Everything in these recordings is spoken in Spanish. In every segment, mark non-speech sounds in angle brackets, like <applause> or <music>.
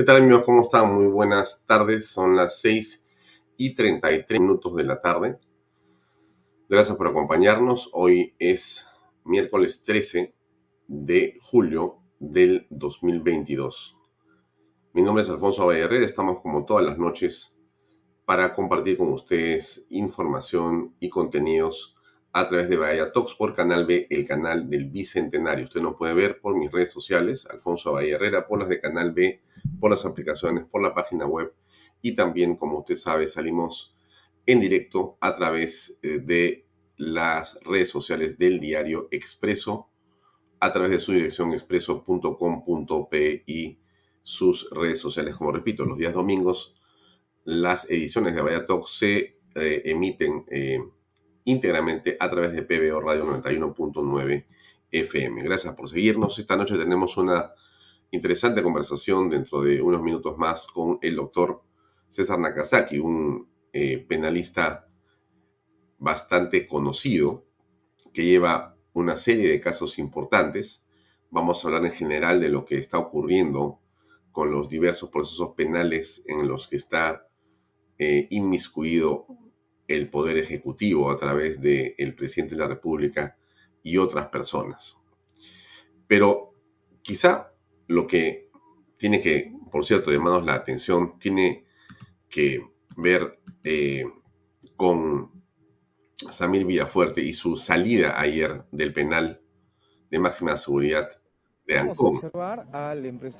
¿Qué tal amigos? ¿Cómo están? Muy buenas tardes. Son las 6 y 33 minutos de la tarde. Gracias por acompañarnos. Hoy es miércoles 13 de julio del 2022. Mi nombre es Alfonso Vallarrer. Estamos como todas las noches para compartir con ustedes información y contenidos a través de Bahía Talks por Canal B, el canal del Bicentenario. Usted nos puede ver por mis redes sociales, Alfonso Bahía por las de Canal B por las aplicaciones, por la página web y también, como usted sabe, salimos en directo a través eh, de las redes sociales del diario Expreso, a través de su dirección expreso.com.p y sus redes sociales. Como repito, los días domingos las ediciones de Vaya Talk se eh, emiten eh, íntegramente a través de PBO Radio 91.9 FM. Gracias por seguirnos. Esta noche tenemos una interesante conversación dentro de unos minutos más con el doctor César Nakazaki, un eh, penalista bastante conocido que lleva una serie de casos importantes. Vamos a hablar en general de lo que está ocurriendo con los diversos procesos penales en los que está eh, inmiscuido el Poder Ejecutivo a través del presidente de la República y otras personas. Pero quizá lo que tiene que, por cierto, llamarnos la atención, tiene que ver eh, con Samir Villafuerte y su salida ayer del penal de máxima seguridad de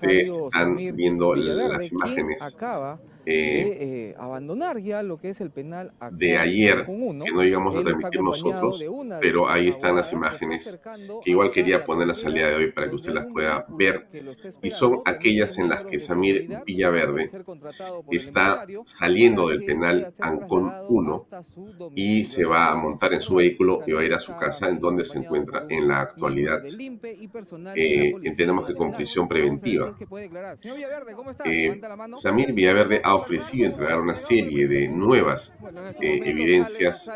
están viendo las imágenes. acaba de eh, abandonar ya lo que es el penal de ayer, que no íbamos a transmitir nosotros, pero ahí están las imágenes que igual quería poner la salida de hoy para que usted las pueda ver. Y son aquellas en las que Samir Villaverde está saliendo del penal Ancon 1 y se va a montar en su vehículo y va a ir a su casa en donde se encuentra en la actualidad. Eh, entendemos que con prisión preventiva. Eh, Samir Villaverde ha ofrecido entregar una serie de nuevas eh, evidencias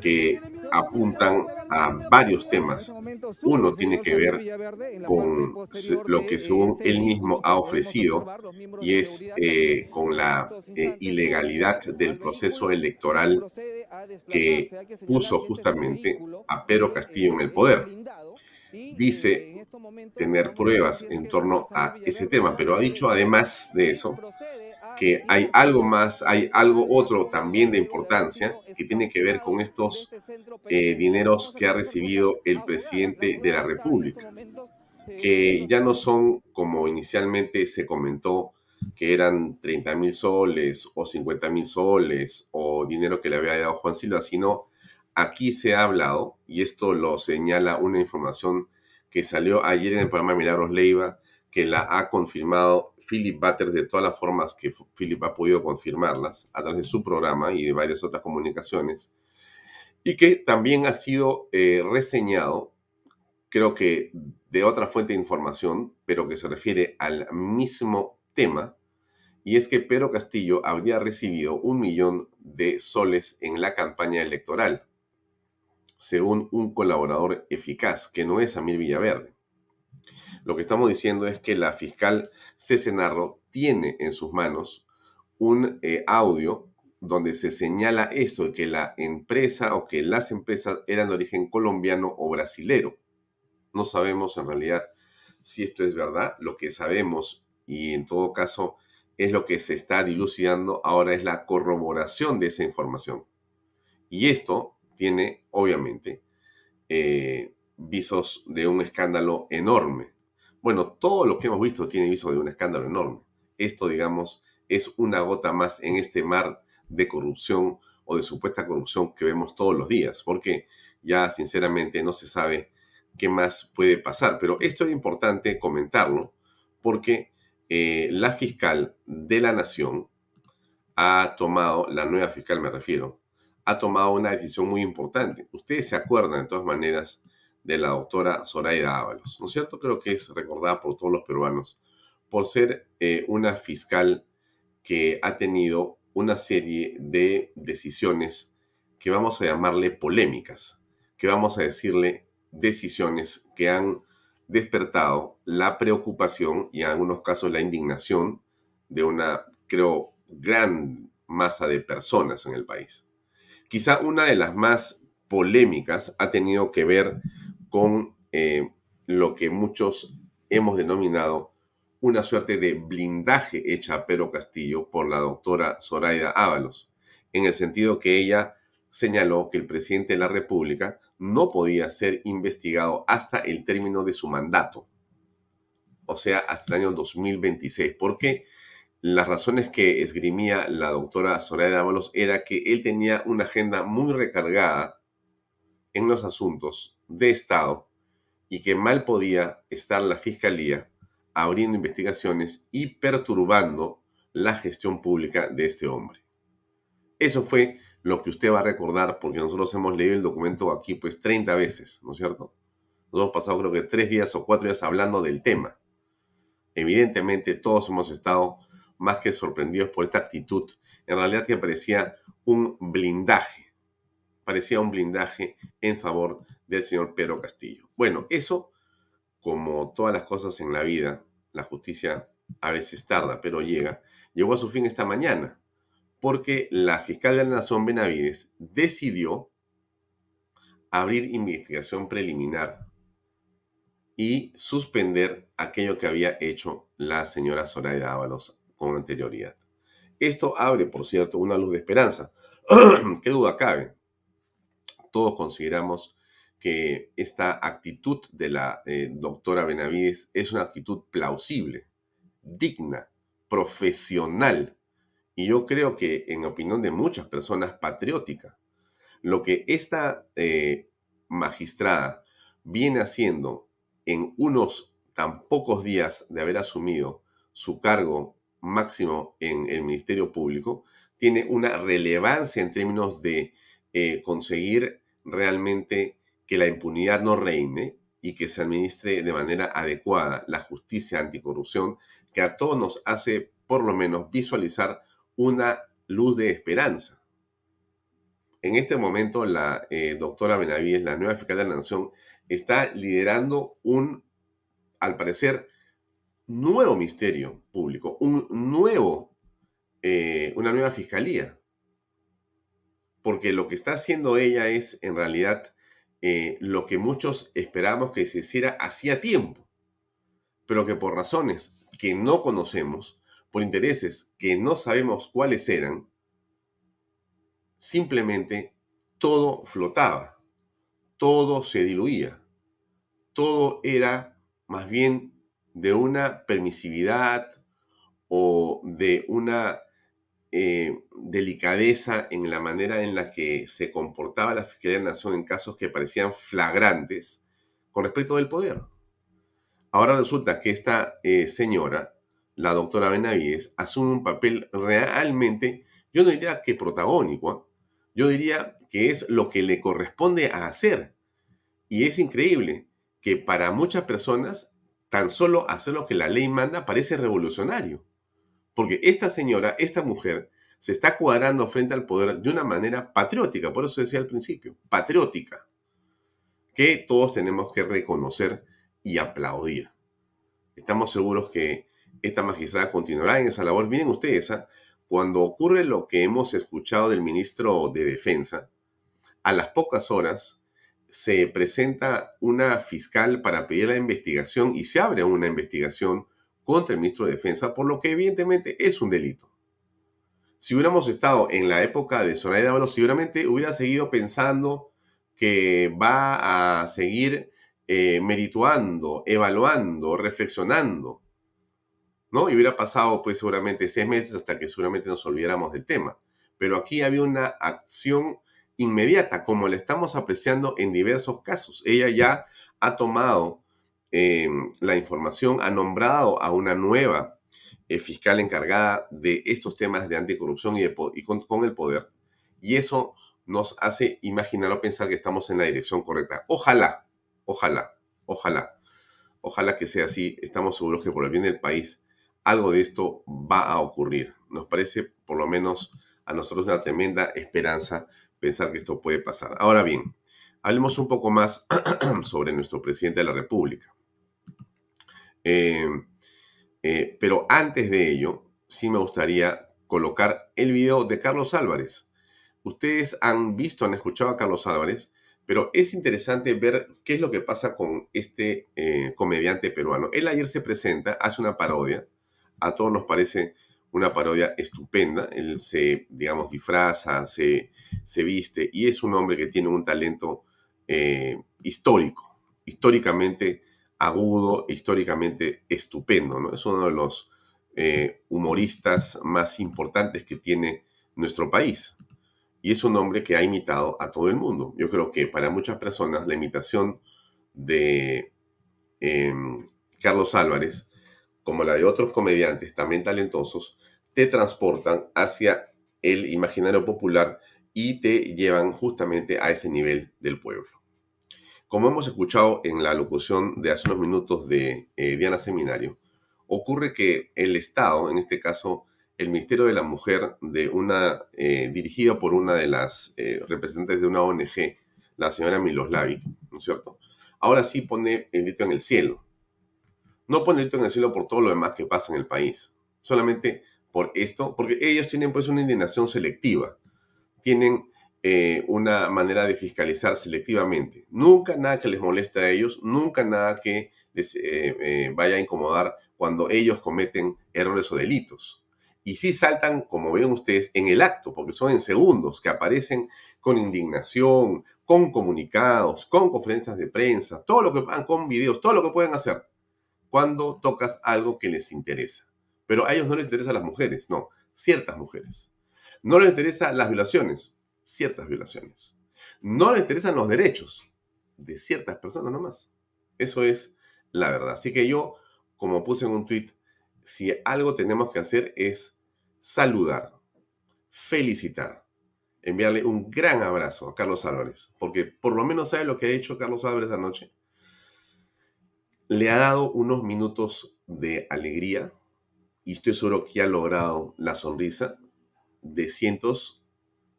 que apuntan a varios temas. Uno tiene que ver con lo que según él mismo ha ofrecido y es eh, con la ilegalidad del proceso electoral que puso justamente a Pedro Castillo en el poder dice tener pruebas en torno a ese tema, pero ha dicho además de eso que hay algo más, hay algo otro también de importancia que tiene que ver con estos eh, dineros que ha recibido el presidente de la República, que ya no son como inicialmente se comentó, que eran 30 mil soles o 50 mil soles o dinero que le había dado Juan Silva, sino aquí se ha hablado, y esto lo señala una información que salió ayer en el programa Milagros Leiva, que la ha confirmado Philip Butters de todas las formas que Philip ha podido confirmarlas a través de su programa y de varias otras comunicaciones, y que también ha sido eh, reseñado, creo que de otra fuente de información, pero que se refiere al mismo tema, y es que Pedro Castillo habría recibido un millón de soles en la campaña electoral según un colaborador eficaz, que no es Amir Villaverde. Lo que estamos diciendo es que la fiscal Cesenarro tiene en sus manos un eh, audio donde se señala esto, que la empresa o que las empresas eran de origen colombiano o brasilero. No sabemos en realidad si esto es verdad. Lo que sabemos, y en todo caso es lo que se está dilucidando ahora, es la corroboración de esa información. Y esto tiene, obviamente, eh, visos de un escándalo enorme. Bueno, todo lo que hemos visto tiene visos de un escándalo enorme. Esto, digamos, es una gota más en este mar de corrupción o de supuesta corrupción que vemos todos los días, porque ya sinceramente no se sabe qué más puede pasar. Pero esto es importante comentarlo porque eh, la fiscal de la nación ha tomado, la nueva fiscal me refiero, ha tomado una decisión muy importante. Ustedes se acuerdan de todas maneras de la doctora Zoraida Ábalos, ¿no es cierto? Creo que es recordada por todos los peruanos por ser eh, una fiscal que ha tenido una serie de decisiones que vamos a llamarle polémicas, que vamos a decirle decisiones que han despertado la preocupación y en algunos casos la indignación de una, creo, gran masa de personas en el país. Quizá una de las más polémicas ha tenido que ver con eh, lo que muchos hemos denominado una suerte de blindaje hecha a Pedro Castillo por la doctora Zoraida Ábalos, en el sentido que ella señaló que el presidente de la República no podía ser investigado hasta el término de su mandato, o sea, hasta el año 2026, porque las razones que esgrimía la doctora Zoraida Ábalos era que él tenía una agenda muy recargada en los asuntos de Estado y que mal podía estar la Fiscalía abriendo investigaciones y perturbando la gestión pública de este hombre. Eso fue lo que usted va a recordar porque nosotros hemos leído el documento aquí pues 30 veces, ¿no es cierto? Nos hemos pasado creo que tres días o cuatro días hablando del tema. Evidentemente todos hemos estado más que sorprendidos por esta actitud. En realidad que parecía un blindaje. Parecía un blindaje en favor del señor Pedro Castillo. Bueno, eso como todas las cosas en la vida, la justicia a veces tarda, pero llega, llegó a su fin esta mañana, porque la fiscal de la Nación Benavides decidió abrir investigación preliminar y suspender aquello que había hecho la señora Zoraida Ábalos con anterioridad. Esto abre, por cierto, una luz de esperanza. <clears throat> ¿Qué duda cabe? Todos consideramos que esta actitud de la eh, doctora Benavides es una actitud plausible, digna, profesional y yo creo que en opinión de muchas personas patriótica. Lo que esta eh, magistrada viene haciendo en unos tan pocos días de haber asumido su cargo máximo en el Ministerio Público tiene una relevancia en términos de eh, conseguir realmente que la impunidad no reine y que se administre de manera adecuada la justicia anticorrupción, que a todos nos hace por lo menos visualizar una luz de esperanza. En este momento, la eh, doctora Benavides, la nueva fiscal de la Nación, está liderando un, al parecer, nuevo ministerio público, un nuevo, eh, una nueva fiscalía. Porque lo que está haciendo ella es, en realidad, eh, lo que muchos esperamos que se hiciera hacía tiempo, pero que por razones que no conocemos, por intereses que no sabemos cuáles eran, simplemente todo flotaba, todo se diluía, todo era más bien de una permisividad o de una eh, delicadeza en la manera en la que se comportaba la Fiscalía de la Nación en casos que parecían flagrantes con respecto del poder. Ahora resulta que esta eh, señora, la doctora Benavides, asume un papel realmente, yo no diría que protagónico, ¿ah? yo diría que es lo que le corresponde a hacer. Y es increíble que para muchas personas tan solo hacer lo que la ley manda parece revolucionario. Porque esta señora, esta mujer, se está cuadrando frente al poder de una manera patriótica, por eso decía al principio, patriótica, que todos tenemos que reconocer y aplaudir. Estamos seguros que esta magistrada continuará en esa labor. Miren ustedes, ¿ah? cuando ocurre lo que hemos escuchado del ministro de Defensa, a las pocas horas se presenta una fiscal para pedir la investigación y se abre una investigación contra el ministro de Defensa, por lo que evidentemente es un delito. Si hubiéramos estado en la época de Soraya Ábalos, seguramente hubiera seguido pensando que va a seguir eh, merituando, evaluando, reflexionando, ¿no? Y hubiera pasado pues seguramente seis meses hasta que seguramente nos olvidáramos del tema. Pero aquí había una acción inmediata, como la estamos apreciando en diversos casos. Ella ya ha tomado eh, la información, ha nombrado a una nueva eh, fiscal encargada de estos temas de anticorrupción y, con, el poder. Y eso nos hace imaginar o pensar que estamos en la dirección correcta. Ojalá, ojalá, ojalá, ojalá que sea así. Estamos seguros que por el bien del país algo de esto va a ocurrir. Nos parece, por lo menos a nosotros, una tremenda esperanza pensar que esto puede pasar. Ahora bien, hablemos un poco más <clears throat> sobre nuestro presidente de la República. Eh, eh, pero antes de ello, sí me gustaría colocar el video de Carlos Álvarez. Ustedes han visto, han escuchado a Carlos Álvarez, pero es interesante ver qué es lo que pasa con este eh, comediante peruano. Él ayer se presenta, hace una parodia, a todos nos parece una parodia estupenda. Él se, digamos, disfraza, se, se viste y es un hombre que tiene un talento histórico, históricamente agudo, históricamente estupendo. ¿no? Es uno de los eh, humoristas más importantes que tiene nuestro país. Y es un hombre que ha imitado a todo el mundo. Yo creo que para muchas personas la imitación de em, Carlos Álvarez, como la de otros comediantes también talentosos, te transportan hacia el imaginario popular y te llevan justamente a ese nivel del pueblo. Como hemos escuchado en la locución de hace unos minutos de eh, Diana Seminario, ocurre que el Estado, en este caso el Ministerio de la Mujer, de una, eh, dirigido por una de las eh, representantes de una ONG, la señora Miloslavic, ¿no es cierto? Ahora sí pone el grito en el cielo. No pone el grito en el cielo por todo lo demás que pasa en el país. Solamente por esto, porque ellos tienen pues una indignación selectiva, tienen eh, una manera de fiscalizar selectivamente. Nunca nada que les moleste a ellos, nunca nada que les eh, eh, vaya a incomodar cuando ellos cometen errores o delitos. Y sí saltan, como ven ustedes, en el acto, porque son en segundos que aparecen con indignación, con comunicados, con conferencias de prensa, todo lo que con videos, todo lo que pueden hacer cuando tocas algo que les interesa. Pero a ellos no les interesan las mujeres, no, ciertas mujeres. No les interesan las violaciones, ciertas violaciones. No les interesan los derechos de ciertas personas nomás. Eso es la verdad. Así que yo, como puse en un tweet, si algo tenemos que hacer es saludar, felicitar, enviarle un gran abrazo a Carlos Álvarez, porque por lo menos sabe lo que ha hecho Carlos Álvarez anoche. Le ha dado unos minutos de alegría, y estoy seguro que ha logrado la sonrisa de cientos,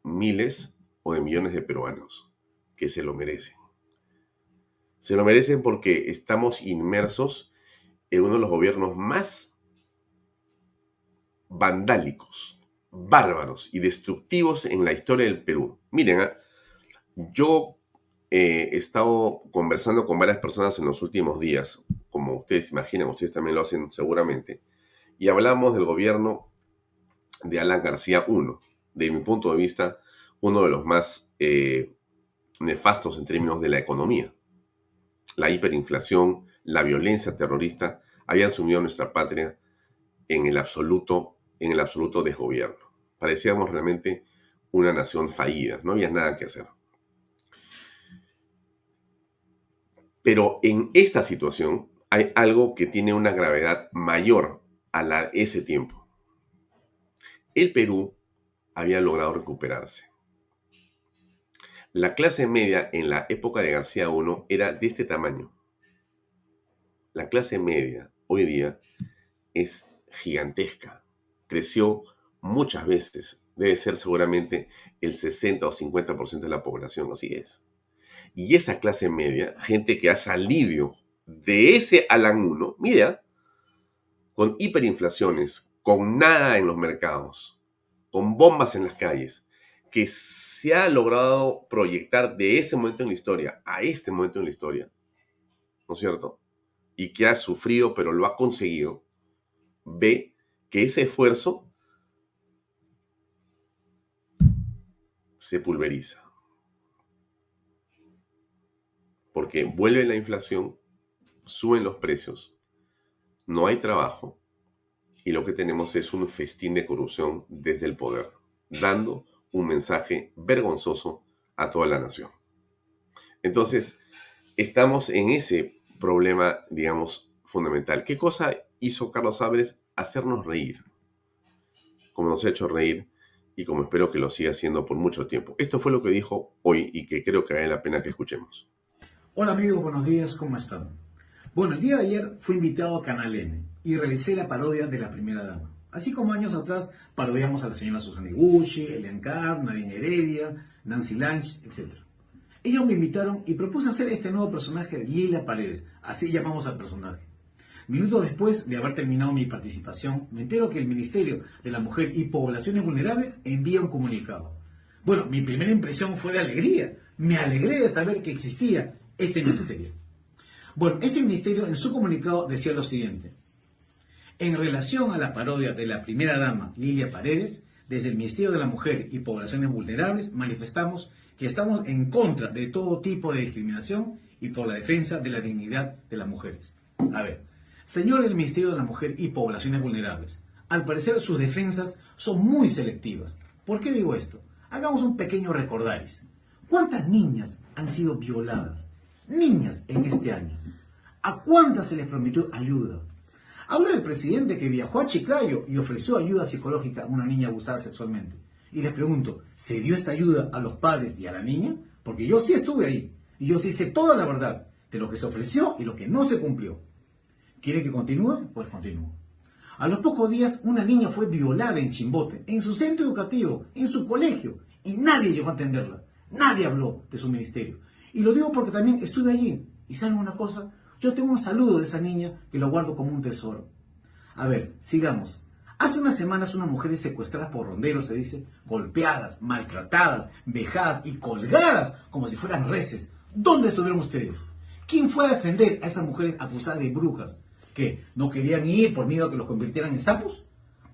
miles o de millones de peruanos que se lo merecen. Se lo merecen porque estamos inmersos en uno de los gobiernos más vandálicos, bárbaros y destructivos en la historia del Perú. Miren, ah, yo he estado conversando con varias personas en los últimos días, como ustedes imaginan, ustedes también lo hacen seguramente, y hablamos del gobierno de Alan García I, de mi punto de vista, uno de los más eh, nefastos en términos de la economía. La hiperinflación, la violencia terrorista habían sumido a nuestra patria en el absoluto, en el absoluto desgobierno. Parecíamos realmente una nación fallida, no había nada que hacer. Pero en esta situación hay algo que tiene una gravedad mayor a ese tiempo. El Perú había logrado recuperarse. La clase media en la época de García I era de este tamaño. La clase media hoy día es gigantesca. Creció muchas veces. Debe ser seguramente el 60 o 50% de la población, así es. Y esa clase media, gente que ha salido de ese Alan 1, mira, con hiperinflaciones, con nada en los mercados, con bombas en las calles, que se ha logrado proyectar de ese momento en la historia a este momento en la historia, ¿no es cierto? Y que ha sufrido, pero lo ha conseguido, ve que ese esfuerzo se pulveriza. Porque vuelve la inflación, suben los precios, no hay trabajo y lo que tenemos es un festín de corrupción desde el poder, dando un mensaje vergonzoso a toda la nación. Entonces, estamos en ese problema, digamos, fundamental. ¿Qué cosa hizo Carlos Álvarez? Hacernos reír, como nos ha hecho reír y como espero que lo siga haciendo por mucho tiempo. Esto fue lo que dijo hoy y que creo que vale la pena que escuchemos. Hola amigos, buenos días, ¿cómo están? Bueno, el día de ayer fui invitado a Canal N y realicé la parodia de la primera dama. Así como años atrás parodiamos a la señora Susana Iguchi, Elian Carr, Nadine Heredia, Nancy Lange, etc. Ellos me invitaron y propuse hacer este nuevo personaje de Lila Paredes, así llamamos al personaje. Minutos después de haber terminado mi participación, me entero que el Ministerio de la Mujer y Poblaciones Vulnerables envía un comunicado. Bueno, mi primera impresión fue de alegría. Me alegré de saber que existía este ministerio. Bueno, este ministerio en su comunicado decía lo siguiente. En relación a la parodia de la primera dama, Lilia Paredes, desde el Ministerio de la Mujer y Poblaciones Vulnerables manifestamos que estamos en contra de todo tipo de discriminación y por la defensa de la dignidad de las mujeres. A ver, señores del Ministerio de la Mujer y Poblaciones Vulnerables, al parecer sus defensas son muy selectivas. ¿Por qué digo esto? Hagamos un pequeño recordaris. ¿Cuántas niñas han sido violadas? Niñas en este año. ¿A cuántas se les prometió ayuda? Habla del presidente que viajó a Chiclayo y ofreció ayuda psicológica a una niña abusada sexualmente. Y les pregunto, ¿se dio esta ayuda a los padres y a la niña? Porque yo sí estuve ahí y yo sí sé toda la verdad de lo que se ofreció y lo que no se cumplió. ¿Quiere que continúe? Pues continúo. A los pocos días, una niña fue violada en Chimbote, en su centro educativo, en su colegio, y nadie llegó a atenderla. Nadie habló de su ministerio. Y lo digo porque también estuve allí. ¿Y saben una cosa? Yo tengo un saludo de esa niña que lo guardo como un tesoro. A ver, sigamos. Hace unas semanas unas mujeres secuestradas por ronderos, se dice, golpeadas, maltratadas, vejadas y colgadas como si fueran reces. ¿Dónde estuvieron ustedes? ¿Quién fue a defender a esas mujeres acusadas de brujas? ¿Que no querían ir por miedo a que los convirtieran en sapos?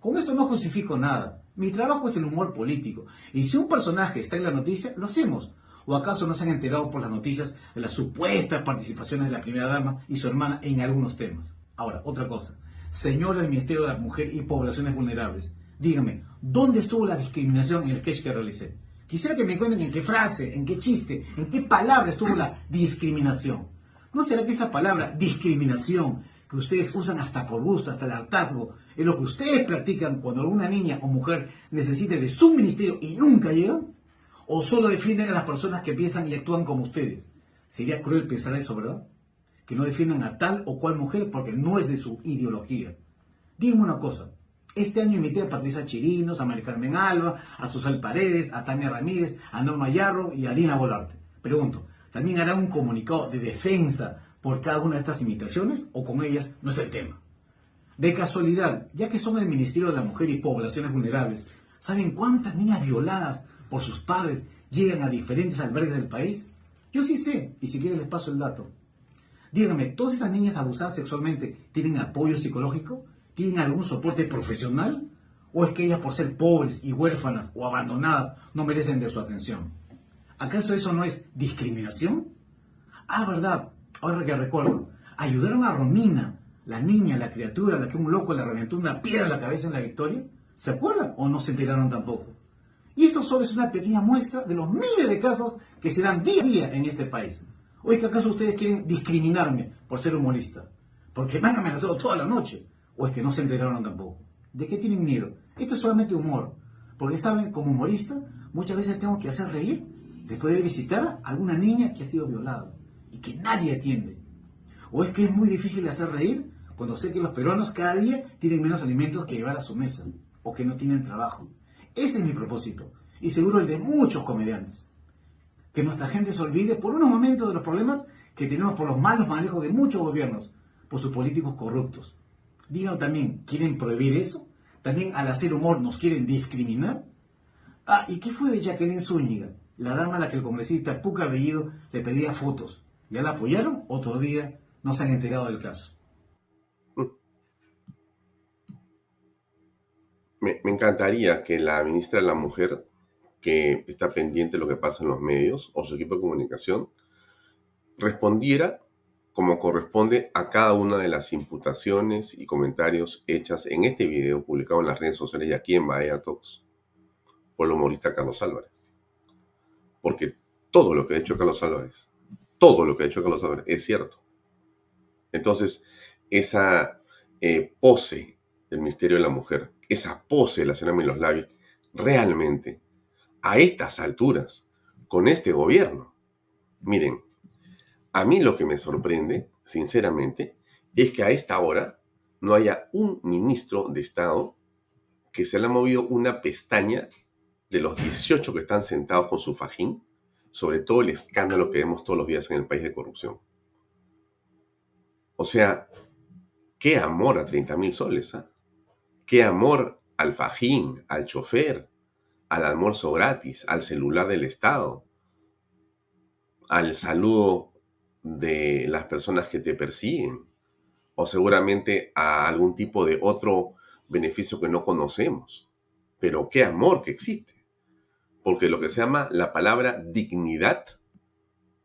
Con esto no justifico nada. Mi trabajo es el humor político. Y si un personaje está en la noticia, lo hacemos. ¿O acaso no se han enterado por las noticias de las supuestas participaciones de la primera dama y su hermana en algunos temas? Ahora, otra cosa. Señor del Ministerio de la Mujer y Poblaciones Vulnerables, dígame, ¿dónde estuvo la discriminación en el sketch que realicé? Quisiera que me cuenten en qué frase, en qué chiste, en qué palabra estuvo la discriminación. ¿No será que esa palabra discriminación, que ustedes usan hasta por gusto, hasta el hartazgo, es lo que ustedes practican cuando alguna niña o mujer necesite de su ministerio y nunca llegan? ¿O solo defienden a las personas que piensan y actúan como ustedes? Sería cruel pensar eso, ¿verdad? Que no defiendan a tal o cual mujer porque no es de su ideología. Díganme una cosa. Este año invité a Patricia Chirinos, a María Carmen Alba, a Susal Paredes, a Tania Ramírez, a Norma Yarro y a Dina Volarte. Pregunto, ¿también hará un comunicado de defensa por cada una de estas imitaciones o con ellas no es el tema? De casualidad, ya que son el Ministerio de la Mujer y Poblaciones Vulnerables, ¿saben cuántas niñas violadas por sus padres llegan a diferentes albergues del país? Yo sí sé, y si quieren les paso el dato. Díganme, ¿todas estas niñas abusadas sexualmente tienen apoyo psicológico? ¿Tienen algún soporte profesional? ¿O es que ellas por ser pobres y huérfanas o abandonadas no merecen de su atención? ¿Acaso eso no es discriminación? Ah, verdad, ahora que recuerdo, ayudaron a Romina, la niña, la criatura a la que un loco le reventó una piedra en la cabeza en la victoria. ¿Se acuerdan o no se enteraron tampoco? Y esto solo es una pequeña muestra de los miles de casos que se dan día a día en este país. ¿O es que acaso ustedes quieren discriminarme por ser humorista? Porque me han amenazado toda la noche. ¿O es que no se enteraron tampoco? ¿De qué tienen miedo? Esto es solamente humor. Porque saben, como humorista, muchas veces tengo que hacer reír después de visitar a alguna niña que ha sido violada y que nadie atiende. ¿O es que es muy difícil hacer reír cuando sé que los peruanos cada día tienen menos alimentos que llevar a su mesa o que no tienen trabajo? Ese es mi propósito, y seguro el de muchos comediantes. Que nuestra gente se olvide por unos momentos de los problemas que tenemos por los malos manejos de muchos gobiernos, por sus políticos corruptos. Digan también, ¿quieren prohibir eso? ¿También al hacer humor nos quieren discriminar? Ah, ¿y qué fue de Jacqueline Zúñiga, la dama a la que el congresista Puca Bellido le pedía fotos? ¿Ya la apoyaron o todavía no se han enterado del caso? Me, encantaría que la ministra de la Mujer, que está pendiente de lo que pasa en los medios, o su equipo de comunicación, respondiera como corresponde a cada una de las imputaciones y comentarios hechas en este video publicado en las redes sociales y aquí en Bahía Talks por el humorista Carlos Álvarez. Porque todo lo que ha hecho Carlos Álvarez, todo lo que ha hecho Carlos Álvarez es cierto. Entonces, esa eh, pose del misterio de la mujer, esa pose de la señora Miloslavic, realmente, a estas alturas, con este gobierno, miren, a mí lo que me sorprende, sinceramente, es que a esta hora no haya un ministro de Estado que se le ha movido una pestaña de los 18 que están sentados con su fajín sobre todo el escándalo que vemos todos los días en el país de corrupción. O sea, qué amor a 30 mil soles, ¿ah? Qué amor al fajín, al chofer, al almuerzo gratis, al celular del Estado, al saludo de las personas que te persiguen o seguramente a algún tipo de otro beneficio que no conocemos. Pero qué amor que existe. Porque lo que se llama la palabra dignidad,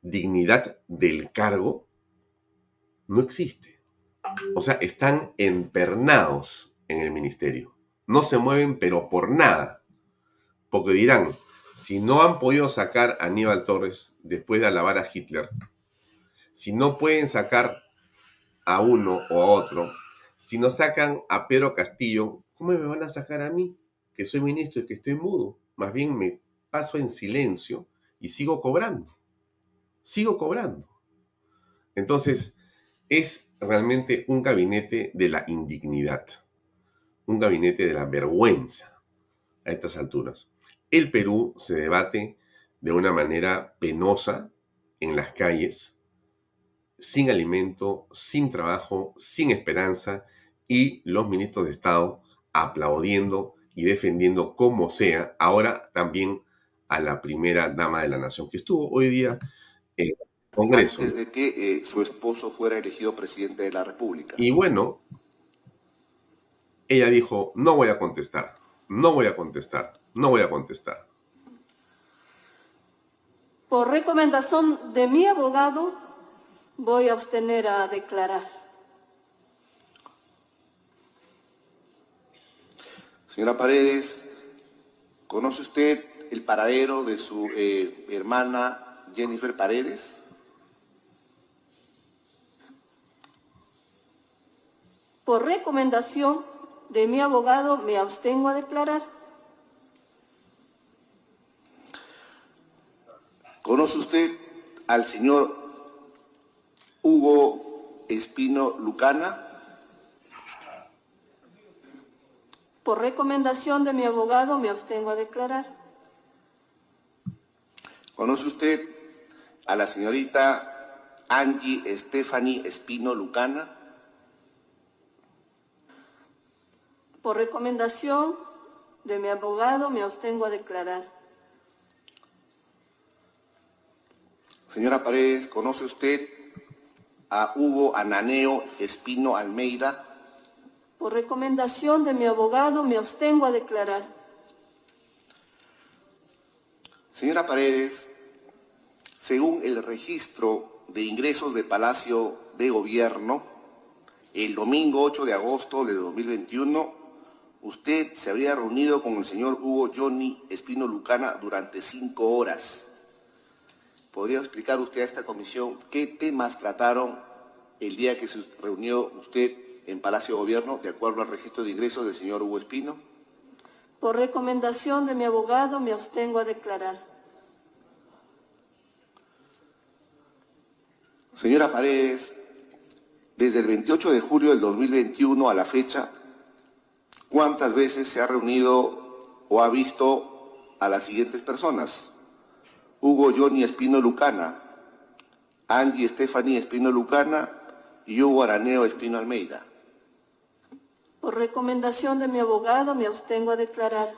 dignidad del cargo, no existe. O sea, están empernados en el ministerio. No se mueven, pero por nada. Porque dirán, si no han podido sacar a Aníbal Torres después de alabar a Hitler, si no pueden sacar a uno o a otro, si no sacan a Pedro Castillo, ¿cómo me van a sacar a mí, que soy ministro y que estoy mudo? Más bien me paso en silencio y sigo cobrando. Sigo cobrando. Entonces, es realmente un gabinete de la indignidad, un gabinete de la vergüenza a estas alturas. El Perú se debate de una manera penosa en las calles, sin alimento, sin trabajo, sin esperanza y los ministros de Estado aplaudiendo y defendiendo como sea, ahora también a la primera dama de la nación que estuvo hoy día en el Congreso. Desde que eh, su esposo fuera elegido presidente de la República. Y bueno, ella dijo, no voy a contestar, no voy a contestar, no voy a contestar. Por recomendación de mi abogado, voy a abstener a declarar. Señora Paredes, ¿conoce usted el paradero de su eh, hermana Jennifer Paredes? Por recomendación de mi abogado me abstengo a declarar. ¿Conoce usted al señor Hugo Espino Lucana. Por recomendación de mi abogado me abstengo a declarar. ¿Conoce usted a la señorita Angie Stephanie Espino Lucana? Por recomendación de mi abogado me abstengo a declarar. Señora Paredes, ¿conoce usted a Hugo Ananeo Espino Almeida. Por recomendación de mi abogado me abstengo a declarar. Señora Paredes, según el registro de ingresos de Palacio de Gobierno, el domingo 8 de agosto de 2021, usted se habría reunido con el señor Hugo Johnny Espino Lucana durante cinco horas. ¿Podría explicar usted a esta comisión qué temas trataron el día que se reunió usted en Palacio de Gobierno, de acuerdo al registro de ingresos del señor Hugo Espino? Por recomendación de mi abogado, me abstengo a declarar. Señora Paredes, desde el 28 de julio del 2021 a la fecha, ¿cuántas veces se ha reunido o ha visto a las siguientes personas? Hugo Johnny Espino Lucana, Angie Stephanie Espino Lucana y Hugo Araneo Espino Almeida. Por recomendación de mi abogado me abstengo a declarar.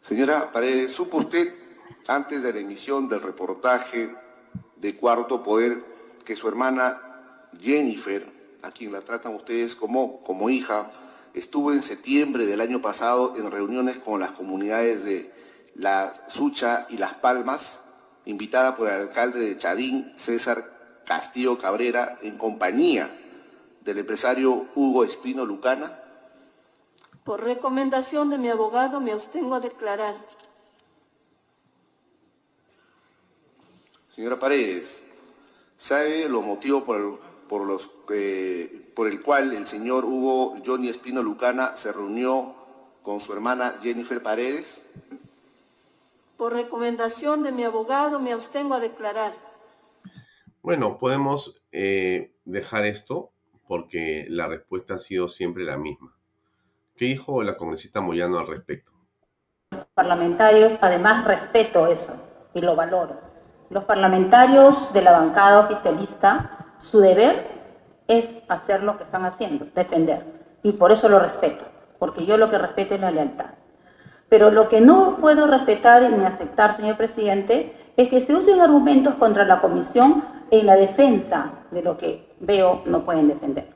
Señora Paredes, ¿supo usted antes de la emisión del reportaje de Cuarto Poder que su hermana Jennifer, a quien la tratan ustedes como, como hija, estuvo en septiembre del año pasado en reuniones con las comunidades de La Sucha y Las Palmas, invitada por el alcalde de Chadín, César Castillo Cabrera, en compañía del empresario Hugo Espino Lucana? Por recomendación de mi abogado me abstengo a declarar. Señora Paredes, ¿sabe los motivos por el, por, los, por el cual el señor Hugo Johnny Espino Lucana se reunió con su hermana Jennifer Paredes? Por recomendación de mi abogado me abstengo a declarar. Bueno, podemos eh, dejar esto porque la respuesta ha sido siempre la misma. ¿Qué dijo la congresista Moyano al respecto? Parlamentarios, además respeto eso y lo valoro los parlamentarios de la bancada oficialista, su deber es hacer lo que están haciendo, defender. Y por eso lo respeto, porque yo lo que respeto es la lealtad. Pero lo que no puedo respetar ni aceptar, señor presidente, es que se usen argumentos contra la comisión en la defensa de lo que veo no pueden defender.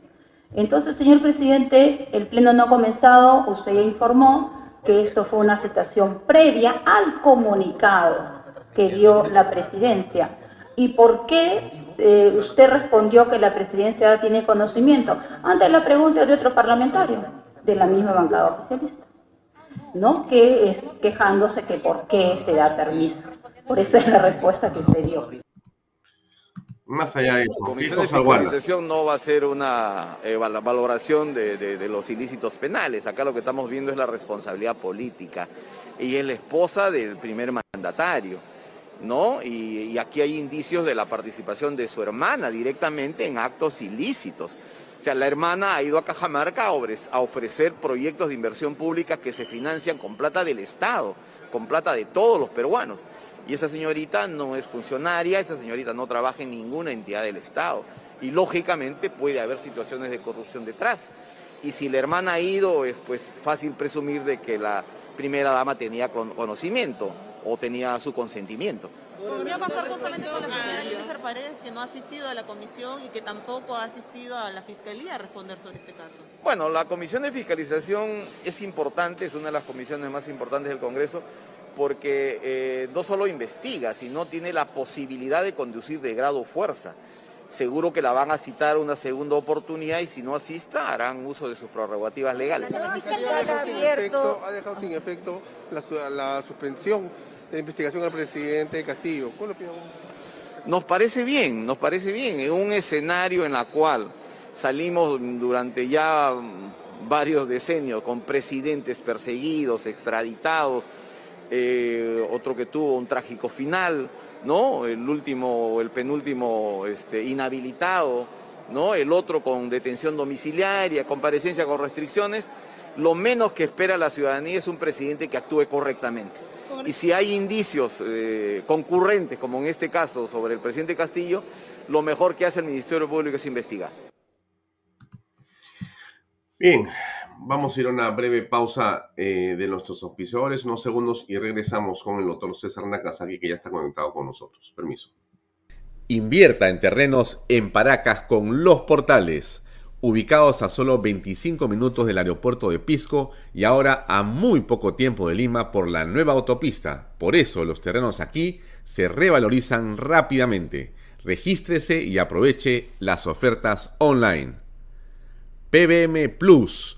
Entonces, señor presidente, el pleno no ha comenzado, usted ya informó que esto fue una aceptación previa al comunicado que dio la presidencia. ¿Y por qué eh, usted respondió que la presidencia tiene conocimiento? Ante la pregunta de otro parlamentario de la misma bancada oficialista, ¿no? Que es quejándose que por qué se da permiso. Por eso es la respuesta que usted dio. Más allá de eso, la Comisión de Fiscalización no va a ser una eh, valoración de, de, los ilícitos penales. Acá lo que estamos viendo es la responsabilidad política. y es la esposa del primer mandatario. ¿No? Y, aquí hay indicios de la participación de su hermana directamente en actos ilícitos. O sea, la hermana ha ido a Cajamarca a ofrecer proyectos de inversión pública que se financian con plata del Estado, con plata de todos los peruanos. Y esa señorita no es funcionaria, esa señorita no trabaja en ninguna entidad del Estado. Y lógicamente puede haber situaciones de corrupción detrás. Y si la hermana ha ido, es pues fácil presumir de que la primera dama tenía conocimiento o tenía su consentimiento. ¿Podría pasar justamente con la señora Jennifer Paredes, que no ha asistido a la comisión y que tampoco ha asistido a la fiscalía a responder sobre este caso? Bueno, la comisión de fiscalización es importante, es una de las comisiones más importantes del Congreso, porque eh, no solo investiga, sino tiene la posibilidad de conducir de grado fuerza. Seguro que la van a citar una segunda oportunidad y si no asista harán uso de sus prerrogativas legales. La ha dejado, ha dejado sin efecto la, la suspensión de investigación al presidente Castillo. ¿Cuál opinión? Nos parece bien, nos parece bien. En un escenario en el cual salimos durante ya varios decenios con presidentes perseguidos, extraditados, eh, otro que tuvo un trágico final, ¿no? El último, el penúltimo este, inhabilitado, ¿no? El otro con detención domiciliaria, comparecencia con restricciones. Lo menos que espera la ciudadanía es un presidente que actúe correctamente. Y si hay indicios eh, concurrentes, como en este caso sobre el presidente Castillo, lo mejor que hace el Ministerio Público es investigar. Bien, vamos a ir a una breve pausa eh, de nuestros auspiciadores, unos segundos, y regresamos con el doctor César Nakazaki, que ya está conectado con nosotros. Permiso. Invierta en terrenos en Paracas con los portales ubicados a solo 25 minutos del aeropuerto de Pisco y ahora a muy poco tiempo de Lima por la nueva autopista. Por eso los terrenos aquí se revalorizan rápidamente. Regístrese y aproveche las ofertas online. PBM Plus,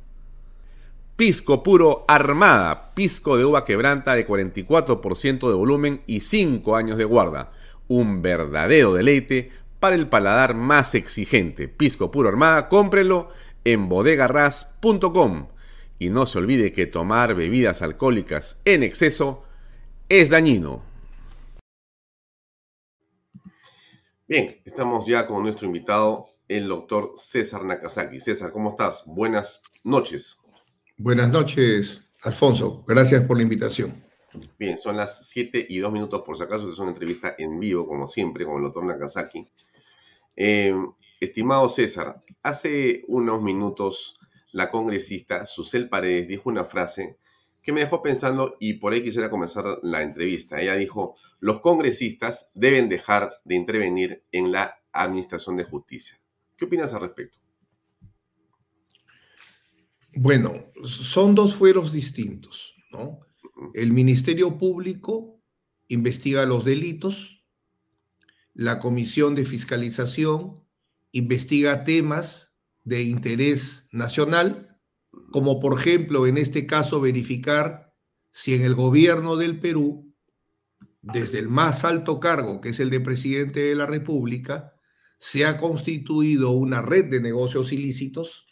Pisco puro Armada, pisco de uva quebranta de 44% de volumen y 5 años de guarda. Un verdadero deleite para el paladar más exigente. Pisco puro Armada, cómprelo en bodegarras.com. Y no se olvide que tomar bebidas alcohólicas en exceso es dañino. Bien, estamos ya con nuestro invitado, el doctor César Nakazaki. César, ¿cómo estás? Buenas noches. Buenas noches, Alfonso. Gracias por la invitación. Bien, son las 7 y 2 minutos, por si acaso, es una entrevista en vivo, como siempre, con el doctor Nakazaki. Eh, estimado César, hace unos minutos la congresista Susel Paredes dijo una frase que me dejó pensando y por ahí quisiera comenzar la entrevista. Ella dijo, los congresistas deben dejar de intervenir en la administración de justicia. ¿Qué opinas al respecto? Bueno, son dos fueros distintos, ¿no? El Ministerio Público investiga los delitos, la Comisión de Fiscalización investiga temas de interés nacional, como por ejemplo en este caso verificar si en el gobierno del Perú desde el más alto cargo, que es el de presidente de la República, se ha constituido una red de negocios ilícitos,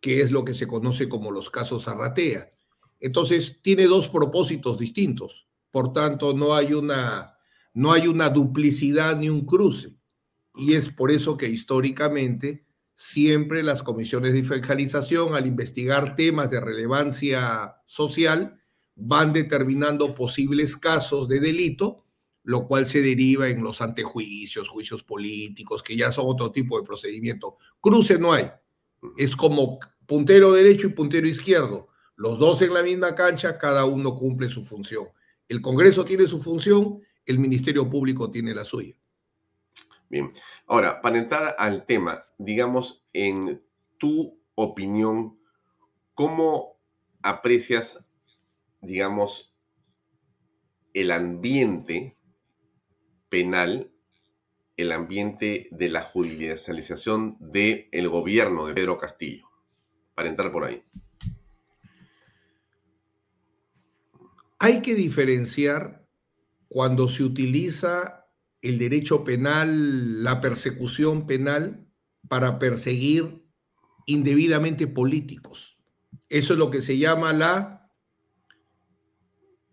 que es lo que se conoce como los casos Arratea. Entonces, tiene dos propósitos distintos. Por tanto, no hay una, no hay una duplicidad ni un cruce. Y es por eso que históricamente siempre las comisiones de fiscalización, al investigar temas de relevancia social, van determinando posibles casos de delito, lo cual se deriva en los antejuicios, juicios políticos, que ya son otro tipo de procedimiento. Cruce no hay. Es como puntero derecho y puntero izquierdo. Los dos en la misma cancha, cada uno cumple su función. El Congreso tiene su función, el Ministerio Público tiene la suya. Bien, ahora, para entrar al tema, digamos, en tu opinión, ¿cómo aprecias digamos, el ambiente penal, el ambiente de la judicialización del el gobierno de Pedro Castillo, para entrar por ahí. Hay que diferenciar cuando se utiliza el derecho penal, la persecución penal, para perseguir indebidamente políticos. Eso es lo que se llama la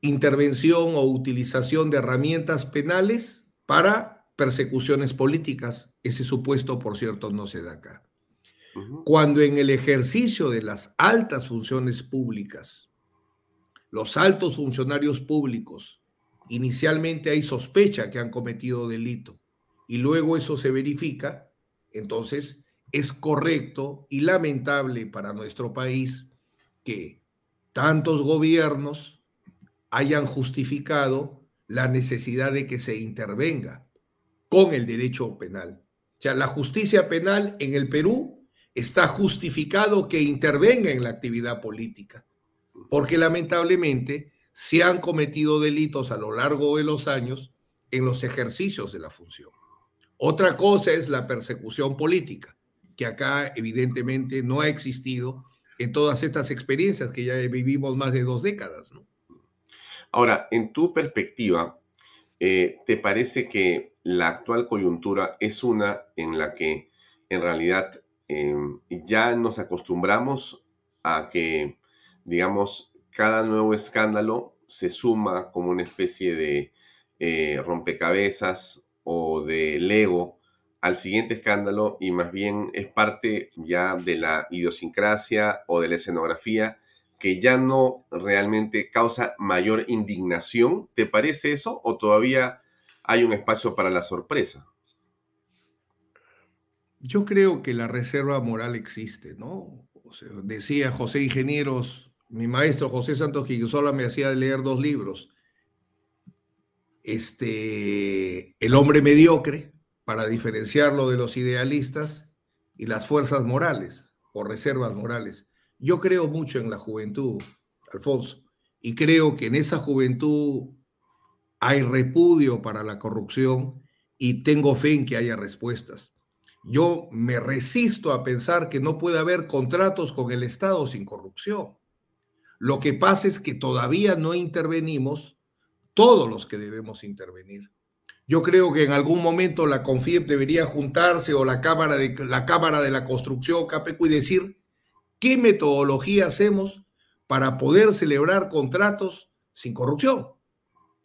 intervención o utilización de herramientas penales para persecuciones políticas. Ese supuesto, por cierto, no se da acá. Cuando en el ejercicio de las altas funciones públicas, los altos funcionarios públicos, inicialmente hay sospecha que han cometido delito y luego eso se verifica, entonces es correcto y lamentable para nuestro país que tantos gobiernos hayan justificado la necesidad de que se intervenga con el derecho penal. O sea, la justicia penal en el Perú está justificado que intervenga en la actividad política, porque lamentablemente se han cometido delitos a lo largo de los años en los ejercicios de la función. Otra cosa es la persecución política, que acá evidentemente no ha existido en todas estas experiencias que ya vivimos más de dos décadas. Ahora, en tu perspectiva, eh, ¿te parece que la actual coyuntura es una en la que en realidad em, ya nos acostumbramos a que, digamos, cada nuevo escándalo se suma como una especie de eh, rompecabezas o de Lego al siguiente escándalo y más bien es parte ya de la idiosincrasia o de la escenografía que ya no realmente causa mayor indignación? ¿Te parece eso o todavía hay un espacio para la sorpresa? Yo creo que la reserva moral existe, ¿no? decía José Ingenieros, mi maestro José Santos Quiguizola me hacía leer dos libros. Este, El hombre mediocre, para diferenciarlo de los idealistas, y las fuerzas morales o reservas morales. Yo creo mucho en la juventud, Alfonso, y creo que en esa juventud hay repudio para la corrupción y tengo fe en que haya respuestas. Yo me resisto a pensar que no puede haber contratos con el Estado sin corrupción. Lo que pasa es que todavía no intervenimos todos los que debemos intervenir. Yo creo que en algún momento la CONFIEP debería juntarse o la Cámara de la, Cámara de la Construcción, CAPECU, y decir, ¿Qué metodología hacemos para poder celebrar contratos sin corrupción?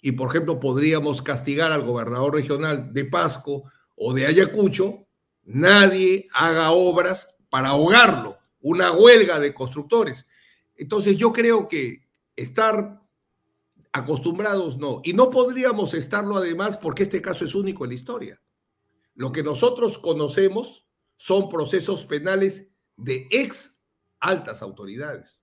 Y, por ejemplo, podríamos castigar al gobernador regional de Pasco o de Ayacucho, nadie haga obras para ahogarlo, una huelga de constructores. Entonces yo creo que estar acostumbrados no, y no podríamos estarlo además porque este caso es único en la historia. Lo que nosotros conocemos son procesos penales de ex altas autoridades.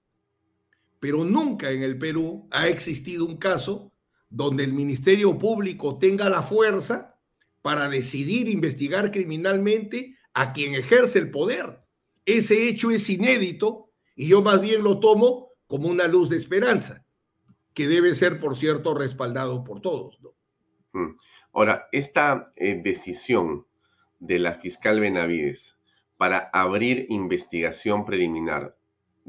Pero nunca en el Perú ha existido un caso donde el Ministerio Público tenga la fuerza para decidir investigar criminalmente a quien ejerce el poder. Ese hecho es inédito y yo más bien lo tomo como una luz de esperanza, que debe ser, por cierto, respaldado por todos. Mm. Ahora, esta eh, decisión de la fiscal Benavides para abrir investigación preliminar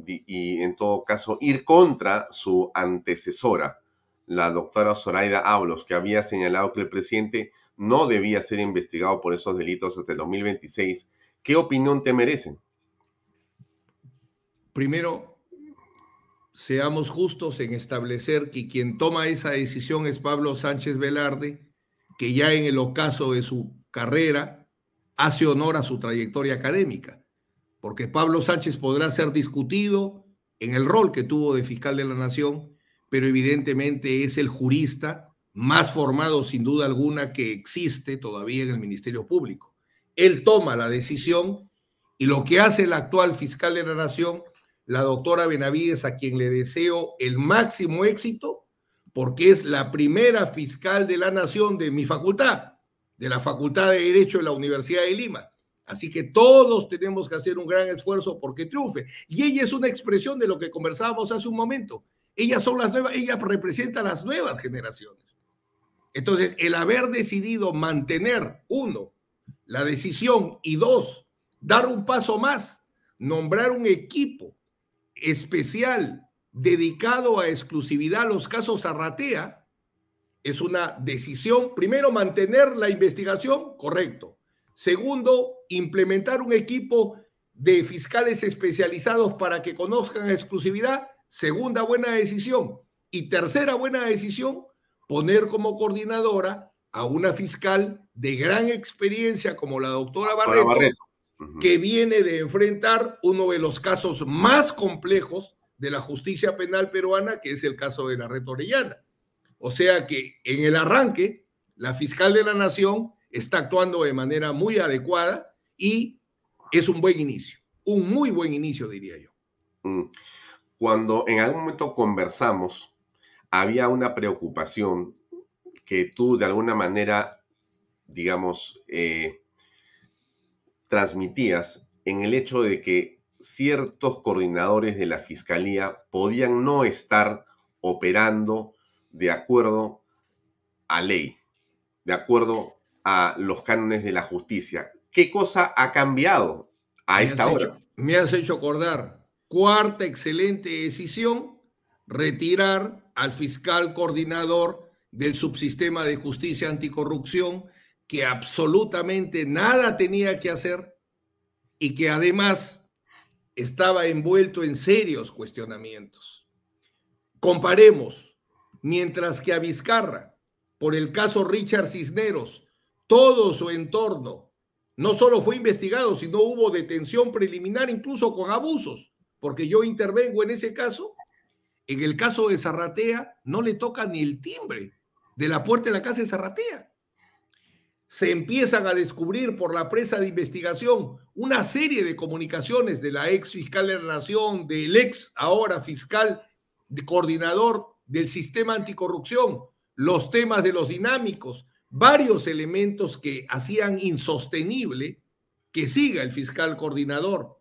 y, en todo caso, ir contra su antecesora, la doctora Zoraida Aulos, que había señalado que el presidente no debía ser investigado por esos delitos hasta el 2026. ¿Qué opinión te merecen? Primero, seamos justos en establecer que quien toma esa decisión es Pablo Sánchez Velarde, que ya en el ocaso de su carrera hace honor a su trayectoria académica, porque Pablo Sánchez podrá ser discutido en el rol que tuvo de fiscal de la nación, pero evidentemente es el jurista más formado sin duda alguna que existe todavía en el Ministerio Público. Él toma la decisión y lo que hace el actual fiscal de la Nación, la doctora Benavides, a quien le deseo el máximo éxito, porque es la primera fiscal de la Nación de mi facultad, de la Facultad de Derecho de la Universidad de Lima. Así que todos tenemos que hacer un gran esfuerzo porque triunfe. Y ella es una expresión de lo que conversábamos hace un momento. Ellas son las nuevas, ella representa las nuevas generaciones. Entonces, el haber decidido mantener, uno, la decisión y dos, dar un paso más, nombrar un equipo especial dedicado a exclusividad a los casos Arratea, es una decisión, primero, mantener la investigación, correcto. Segundo, implementar un equipo de fiscales especializados para que conozcan exclusividad, segunda buena decisión. Y tercera buena decisión, poner como coordinadora a una fiscal de gran experiencia como la doctora Barreto, que viene de enfrentar uno de los casos más complejos de la justicia penal peruana, que es el caso de la Red Orellana. O sea que en el arranque, la fiscal de la Nación está actuando de manera muy adecuada y es un buen inicio, un muy buen inicio, diría yo. Mm. Cuando en algún momento conversamos había una preocupación que tú de alguna manera, digamos, eh, transmitías en el hecho de que ciertos coordinadores de la Fiscalía podían no estar operando de acuerdo a ley, de acuerdo a los cánones de la justicia. ¿Qué cosa ha cambiado a esta hora? me has hecho acordar. Cuarta excelente decisión, retirar al fiscal coordinador del subsistema de justicia anticorrupción, que absolutamente nada tenía que hacer y que además estaba envuelto en serios cuestionamientos. Comparemos, mientras que a Vizcarra, por el caso Richard Cisneros, todo su entorno no solo fue investigado, sino hubo detención preliminar incluso con abusos, porque yo intervengo en ese caso en el caso de Zarratea, no le toca ni el timbre de la puerta de la casa de Zarratea. Se empiezan a descubrir por la presa de investigación una serie de comunicaciones de la ex fiscal de la Nación, del ex ahora fiscal de coordinador del sistema anticorrupción, los temas de los dinámicos, varios elementos que hacían insostenible que siga el fiscal coordinador.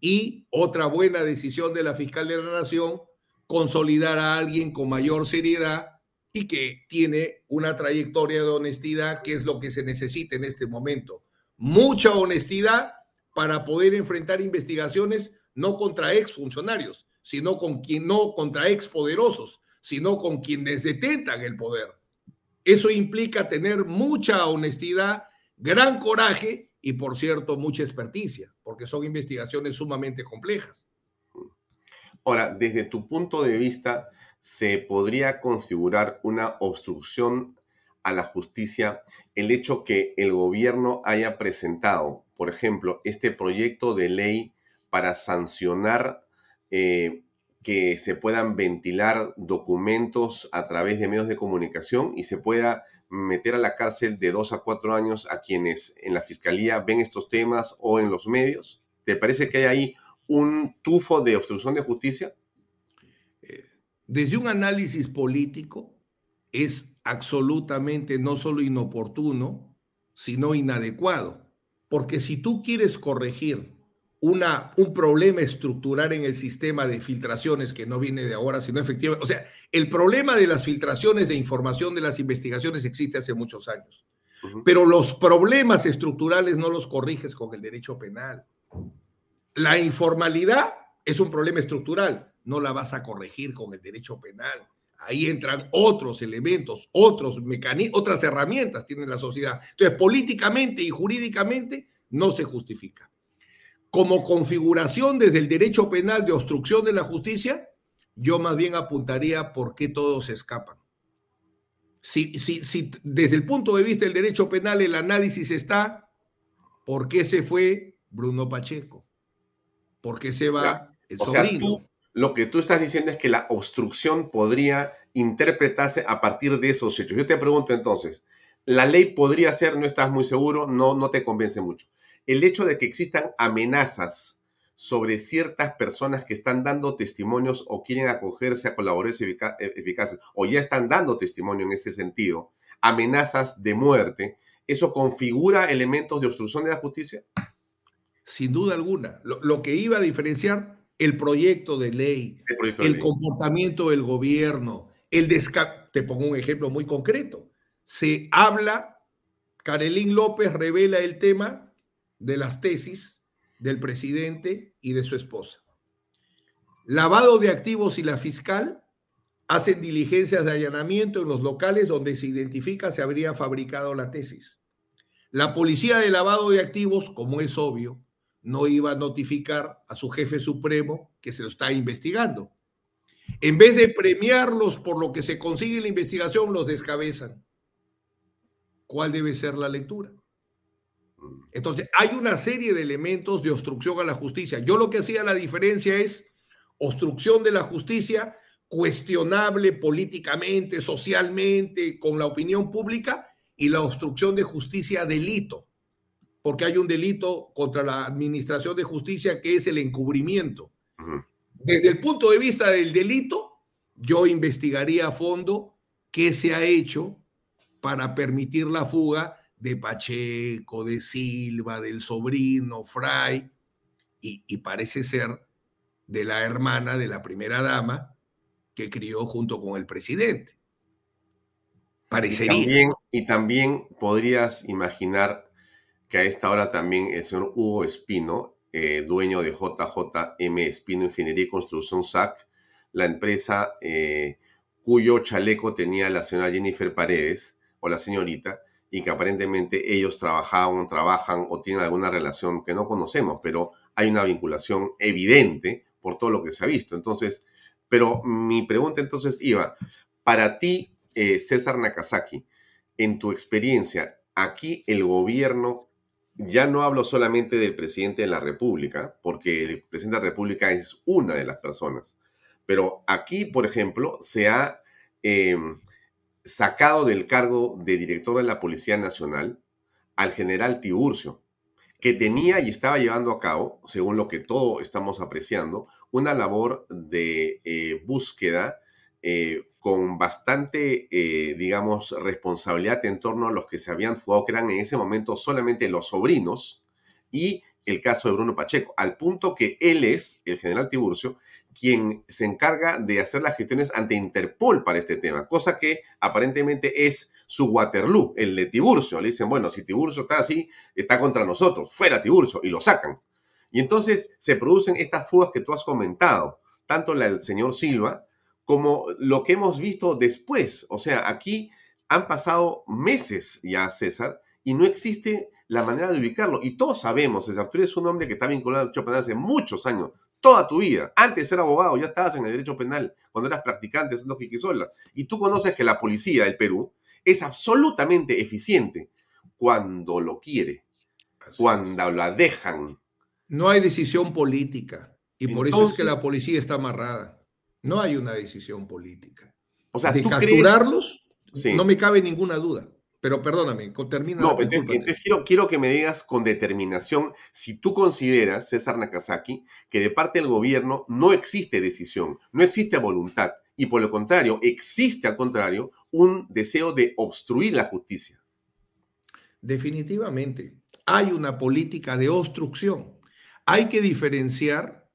Y otra buena decisión de la fiscal de la Nación consolidar a alguien con mayor seriedad y que tiene una trayectoria de honestidad, que es lo que se necesita en este momento. Mucha honestidad para poder enfrentar investigaciones no contra exfuncionarios, sino con quien no contra expoderosos, sino con quienes detentan el poder. Eso implica tener mucha honestidad, gran coraje y, por cierto, mucha experticia, porque son investigaciones sumamente complejas. Ahora, desde tu punto de vista, ¿se podría configurar una obstrucción a la justicia el hecho que el gobierno haya presentado, por ejemplo, este proyecto de ley para sancionar eh, que se puedan ventilar documentos a través de medios de comunicación y se pueda meter a la cárcel de dos a cuatro años a quienes en la fiscalía ven estos temas o en los medios? ¿Te parece que hay ahí un tufo de obstrucción de justicia? Eh, desde un análisis político es absolutamente no solo inoportuno, sino inadecuado. Porque si tú quieres corregir una, un problema estructural en el sistema de filtraciones que no viene de ahora, sino efectivamente, o sea, el problema de las filtraciones de información de las investigaciones existe hace muchos años, pero los problemas estructurales no los corriges con el derecho penal. La informalidad es un problema estructural, no la vas a corregir con el derecho penal. Ahí entran otros elementos, otros mecanismos, otras herramientas tiene la sociedad. Entonces, políticamente y jurídicamente no se justifica como configuración desde el derecho penal de obstrucción de la justicia, yo más bien apuntaría por qué todos escapan. Si, si, si desde el punto de vista del derecho penal el análisis está, ¿por qué se fue Bruno Pacheco? ¿Por qué se va el o Sea, tú, lo que tú estás diciendo es que la obstrucción podría interpretarse a partir de esos hechos. Yo te pregunto entonces, ¿la ley podría ser, no estás muy seguro, no, no te convence mucho? El hecho de que existan amenazas sobre ciertas personas que están dando testimonios o quieren acogerse a colaboradores e-, eficaces o ya están dando testimonio en ese sentido, amenazas de muerte, ¿eso configura elementos de obstrucción de la justicia? Sin duda alguna. Lo, que iba a diferenciar el proyecto de ley, el, comportamiento del gobierno, el desca Te pongo un ejemplo muy concreto. Se habla, Carelín López revela el tema de las tesis del presidente y de su esposa. Lavado de activos y la fiscal hacen diligencias de allanamiento en los locales donde se identifica se habría fabricado la tesis. La policía de lavado de activos, como es obvio, no iba a notificar a su jefe supremo que se lo está investigando. En vez de premiarlos por lo que se consigue en la investigación, los descabezan. ¿Cuál debe ser la lectura? Entonces, hay una serie de elementos de obstrucción a la justicia. Yo lo que hacía la diferencia es obstrucción de la justicia cuestionable políticamente, socialmente, con la opinión pública, y la obstrucción de justicia delito, porque hay un delito contra la administración de justicia que es el encubrimiento. Desde el punto de vista del delito, yo investigaría a fondo qué se ha hecho para permitir la fuga de Pacheco, de Silva, del sobrino, Fray, y, parece ser de la hermana de la primera dama que crió junto con el presidente. Parecería. Y también, y también podrías imaginar que a esta hora también el señor Hugo Espino, eh, dueño de JJM Espino Ingeniería y Construcción SAC, la empresa eh, cuyo chaleco tenía la señora Jennifer Paredes, o la señorita, y que aparentemente ellos trabajaban, trabajan o tienen alguna relación que no conocemos, pero hay una vinculación evidente por todo lo que se ha visto. Entonces, pero mi pregunta entonces iba, para ti, eh, César Nakazaki, en tu experiencia, aquí el gobierno, ya no hablo solamente del presidente de la República, porque el presidente de la República es una de las personas, pero aquí, por ejemplo, se ha... Em, sacado del cargo de director de la Policía Nacional al general Tiburcio, que tenía y estaba llevando a cabo, según lo que todos estamos apreciando, una labor de eh, búsqueda eh, con bastante, eh, digamos, responsabilidad en torno a los que se habían fugado, que eran en ese momento solamente los sobrinos, y el caso de Bruno Pacheco, al punto que él es, el general Tiburcio, quien se encarga de hacer las gestiones ante Interpol para este tema, cosa que aparentemente es su Waterloo, el de Tiburcio. Le dicen, bueno, si Tiburcio está así, está contra nosotros, fuera Tiburcio, y lo sacan. Y entonces se producen estas fugas que tú has comentado, tanto la del señor Silva como lo que hemos visto después. O sea, aquí han pasado meses ya, César, y no existe la manera de ubicarlo. Y todos sabemos, César, tú eres un hombre que está vinculado al penal hace muchos años, toda tu vida. Antes de ser abogado, ya estabas en el derecho penal, cuando eras practicante haciendo quiquisola. Y tú conoces que la policía del Perú es absolutamente eficiente. cuando lo quiere, cuando la dejan. No hay decisión política y por eso es que la policía está amarrada. No hay una decisión política. O sea, de capturarlos, no me cabe ninguna duda. Pero perdóname, termina. No, entonces, quiero, quiero que me digas con determinación si tú consideras, César Nakazaki, que de parte del gobierno no existe decisión, no existe voluntad, y por lo contrario, existe al contrario un deseo de obstruir la justicia. Definitivamente, hay una política de obstrucción. Hay que diferenciar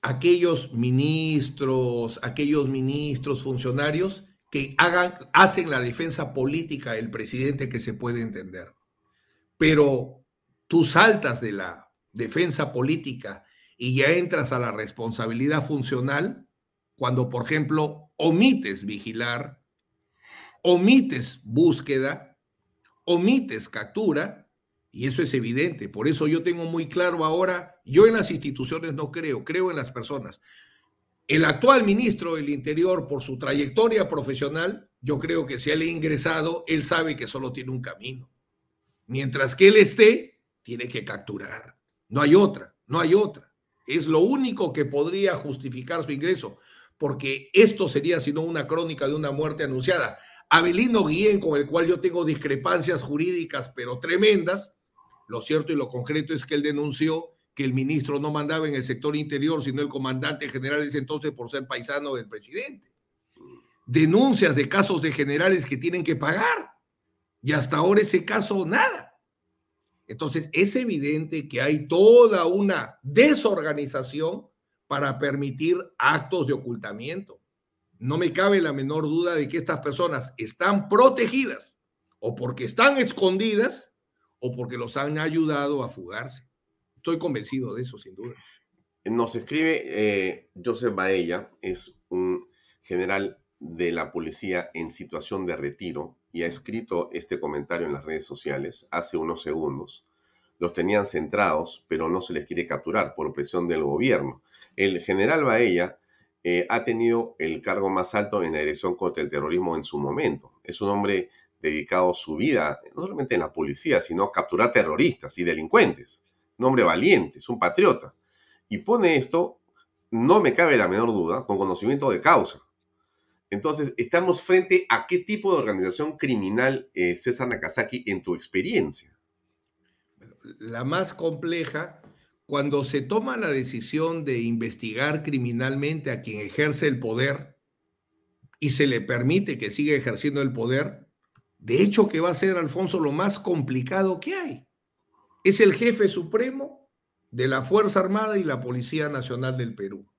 aquellos ministros, aquellos ministros, funcionarios que hagan, hacen la defensa política del presidente que se puede entender. Pero tú saltas de la defensa política y ya entras a la responsabilidad funcional cuando, por ejemplo, omites vigilar, omites búsqueda, omites captura, y eso es evidente. Por eso yo tengo muy claro ahora, yo en las instituciones no creo, creo en las personas. El actual ministro del Interior, por su trayectoria profesional, yo creo que si él ha ingresado, él sabe que solo tiene un camino. Mientras que él esté, tiene que capturar. No hay otra, no hay otra. Es lo único que podría justificar su ingreso, porque esto sería sino una crónica de una muerte anunciada. Abelino Guillén, con el cual yo tengo discrepancias jurídicas, pero tremendas, lo cierto y lo concreto es que él denunció que el ministro no mandaba en el sector interior, sino el comandante general ese entonces por ser paisano del presidente. Denuncias de casos de generales que tienen que pagar. Y hasta ahora ese caso nada. Entonces es evidente que hay toda una desorganización para permitir actos de ocultamiento. No me cabe la menor duda de que estas personas están protegidas o porque están escondidas o porque los han ayudado a fugarse. Estoy convencido de eso, sin duda. Nos escribe eh, Joseph Baella, es un general de la policía en situación de retiro y ha escrito este comentario en las redes sociales hace unos segundos. Los tenían centrados, pero no se les quiere capturar por presión del gobierno. El general Baella eh, ha tenido el cargo más alto en la dirección contra el terrorismo en su momento. Es un hombre dedicado su vida, no solamente en la policía, sino a capturar terroristas y delincuentes un hombre valiente, es un patriota. Y pone esto, no me cabe la menor duda, con conocimiento de causa. Entonces, estamos frente a qué tipo de organización criminal, eh, César Nakazaki, en tu experiencia. La más compleja, cuando se toma la decisión de investigar criminalmente a quien ejerce el poder y se le permite que siga ejerciendo el poder, de hecho que va a ser, Alfonso, lo más complicado que hay es el jefe supremo de la Fuerza Armada y la Policía Nacional del Perú.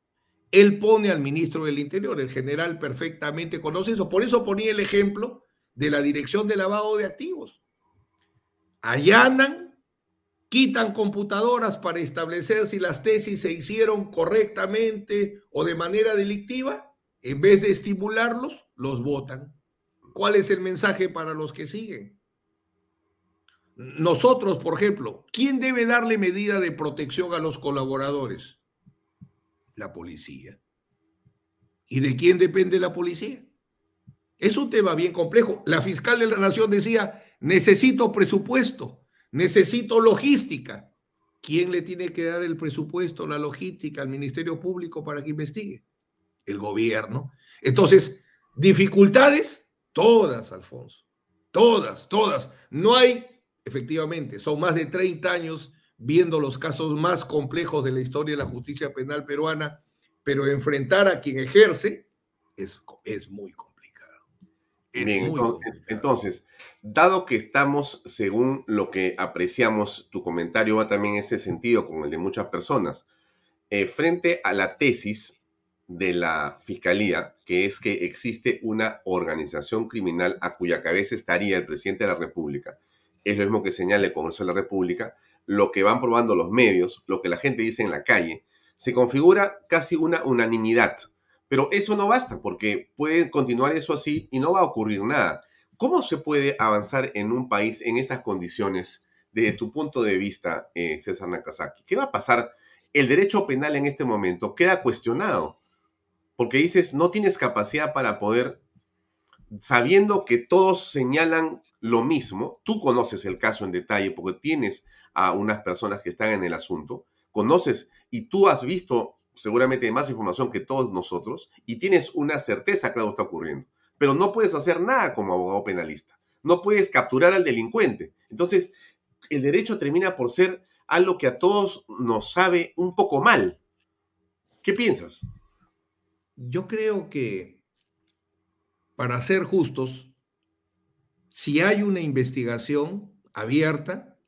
Él pone al ministro del Interior, el general perfectamente conoce eso. Por eso ponía el ejemplo de la Dirección de Lavado de Activos. Allanan, quitan computadoras para establecer si las tesis se hicieron correctamente o de manera delictiva. En vez de estimularlos, los votan. ¿Cuál es el mensaje para los que siguen? Nosotros, por ejemplo, ¿quién debe darle medida de protección a los colaboradores? La policía. ¿Y de quién depende la policía? Es un tema bien complejo. La fiscal de la Nación decía, necesito presupuesto, necesito logística. ¿Quién le tiene que dar el presupuesto, la logística al Ministerio Público para que investigue? El gobierno. Entonces, dificultades, todas, Alfonso. Todas, todas. No hay efectivamente, son más de 30 años viendo los casos más complejos de la historia de la justicia penal peruana, pero enfrentar a quien ejerce es, es muy complicado. entonces, dado que estamos, según lo que apreciamos, tu comentario va también en ese sentido, como el de muchas personas, eh, frente a la tesis de la Fiscalía, que es que existe una organización criminal a cuya cabeza estaría el presidente de la República, es lo mismo que señala el Congreso de la República, lo que van probando los medios, lo que la gente dice en la calle, se configura casi una unanimidad. Pero eso no basta, porque puede continuar eso así y no va a ocurrir nada. ¿Cómo se puede avanzar en un país en esas condiciones desde tu punto de vista, eh, César Nakazaki? ¿Qué va a pasar? El derecho penal en este momento queda cuestionado, porque dices, no tienes capacidad para poder, sabiendo que todos señalan lo mismo, tú conoces el caso en detalle porque tienes a unas personas que están en el asunto, conoces y tú has visto seguramente más información que todos nosotros y tienes una certeza que algo está ocurriendo, pero no puedes hacer nada como abogado penalista, no puedes capturar al delincuente. Entonces, el derecho termina por ser algo que a todos nos sabe un poco mal. ¿Qué piensas? Yo creo que, para ser justos, si hay una investigación abierta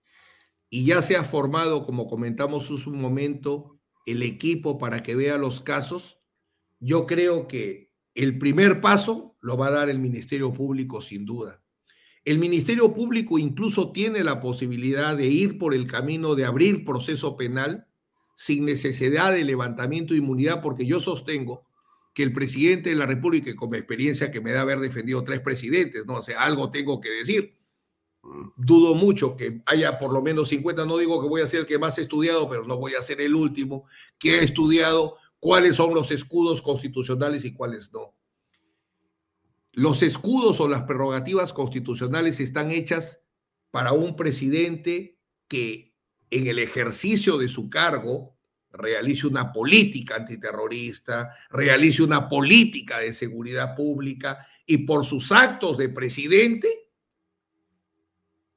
y ya se ha formado, como comentamos hace un momento, el equipo para que vea los casos, yo creo que el primer paso lo va a dar el Ministerio Público sin duda. El Ministerio Público incluso tiene la posibilidad de ir por el camino de abrir proceso penal sin necesidad de levantamiento de inmunidad, porque yo sostengo que el presidente de la República, y con mi experiencia que me da haber defendido tres presidentes, no o sea, algo tengo que decir. Dudo mucho que haya por lo menos 50, no digo que voy a ser el que más he estudiado, pero no voy a ser el último que ha estudiado cuáles son los escudos constitucionales y cuáles no. Los escudos o las prerrogativas constitucionales están hechas para un presidente que en el ejercicio de su cargo realice una política antiterrorista, realice una política de seguridad pública y por sus actos de presidente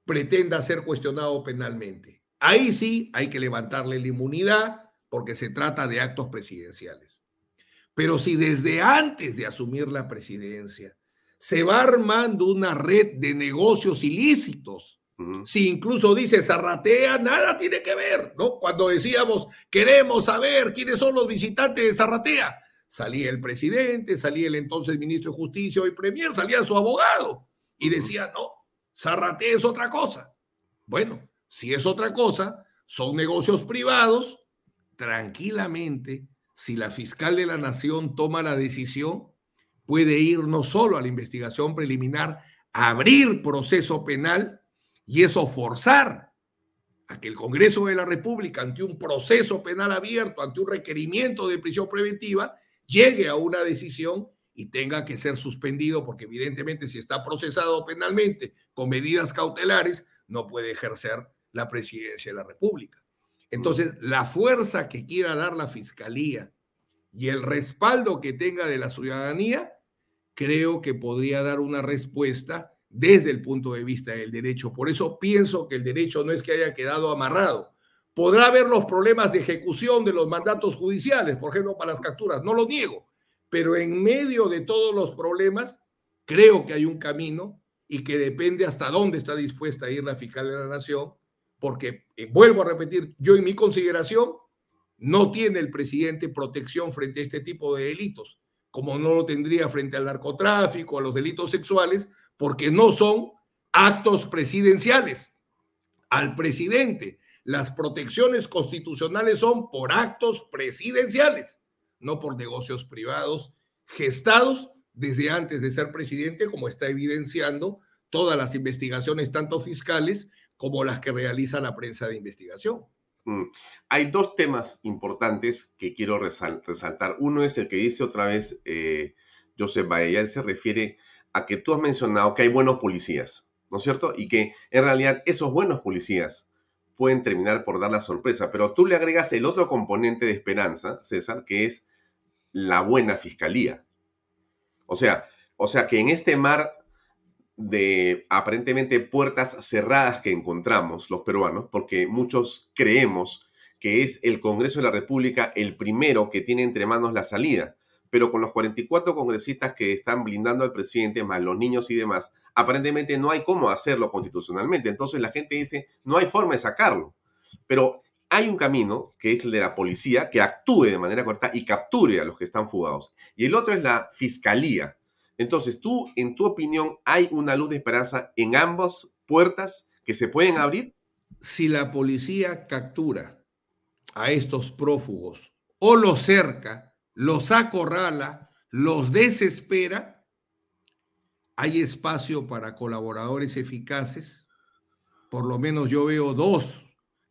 pretenda ser cuestionado penalmente. Ahí sí hay que levantarle la inmunidad porque se trata de actos presidenciales. Pero si desde antes de asumir la presidencia se va armando una red de negocios ilícitos. Si incluso dice Zarratea, nada tiene que ver, ¿no? Cuando decíamos, queremos saber quiénes son los visitantes de Zarratea, salía el presidente, salía el entonces ministro de Justicia, hoy premier, salía su abogado y decía, no, Zarratea es otra cosa. Bueno, si es otra cosa, son negocios privados, tranquilamente, si la fiscal de la nación toma la decisión, puede ir no solo a la investigación preliminar, a abrir proceso penal y eso forzar a que el Congreso de la República, ante un proceso penal abierto, ante un requerimiento de prisión preventiva, llegue a una decisión y tenga que ser suspendido, porque evidentemente si está procesado penalmente con medidas cautelares, no puede ejercer la presidencia de la República. Entonces, la fuerza que quiera dar la Fiscalía y el respaldo que tenga de la ciudadanía creo que podría dar una respuesta desde el punto de vista del derecho. Por eso pienso que el derecho no es que haya quedado amarrado. Podrá haber los problemas de ejecución de los mandatos judiciales, por ejemplo, para las capturas, no lo niego, pero en medio de todos los problemas, creo que hay un camino y que depende hasta dónde está dispuesta a ir la fiscal de la nación, porque, eh, vuelvo a repetir, yo en mi consideración, no tiene el presidente protección frente a este tipo de delitos como no lo tendría frente al narcotráfico, a los delitos sexuales, porque no son actos presidenciales. Al presidente, las protecciones constitucionales son por actos presidenciales, no por negocios privados gestados desde antes de ser presidente, como está evidenciando todas las investigaciones, tanto fiscales como las que realiza la prensa de investigación. Mm. Hay dos temas importantes que quiero resaltar. Uno es el que dice otra vez eh, Joseph se refiere que tú has mencionado que hay buenos policías, ¿no es cierto? Y que en realidad esos buenos policías pueden terminar por dar la sorpresa, pero tú le agregas el otro componente de esperanza, César, que es la buena fiscalía. O sea, o sea que en este mar de aparentemente puertas cerradas que encontramos los peruanos, porque muchos creemos que es el Congreso de la República el primero que tiene entre manos la salida, pero con los 44 congresistas que están blindando al presidente, más los niños y demás, aparentemente no hay cómo hacerlo constitucionalmente. Entonces la gente dice, no hay forma de sacarlo. Pero hay un camino, que es el de la policía, que actúe de manera correcta y capture a los que están fugados. Y el otro es la fiscalía, entonces, tú, en tu opinión, ¿hay una luz de esperanza en ambas puertas que se pueden abrir? Si la policía captura a estos prófugos o los cerca, los acorrala, los desespera, hay espacio para colaboradores eficaces. Por lo menos yo veo dos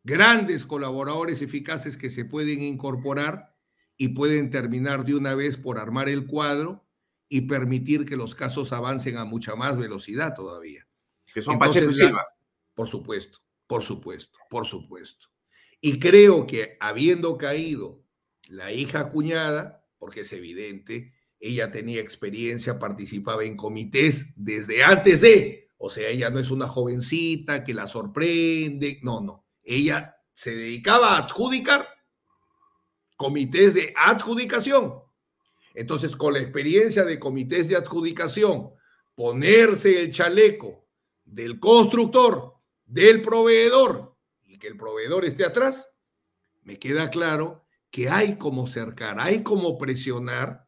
grandes colaboradores eficaces que se pueden incorporar y pueden terminar de una vez por armar el cuadro y permitir que los casos avancen a mucha más velocidad todavía. Que son Pacheco Silva. Por supuesto, por supuesto, por supuesto. Y creo que habiendo caído la hija cuñada, porque es evidente, ella tenía experiencia, participaba en comités desde antes de, o sea, ella no es una jovencita que la sorprende, no, no, ella se dedicaba a adjudicar comités de adjudicación. Entonces, con la experiencia de comités de adjudicación, ponerse el chaleco del constructor, del proveedor, y que el proveedor esté atrás, me queda claro que hay como cercar, hay como presionar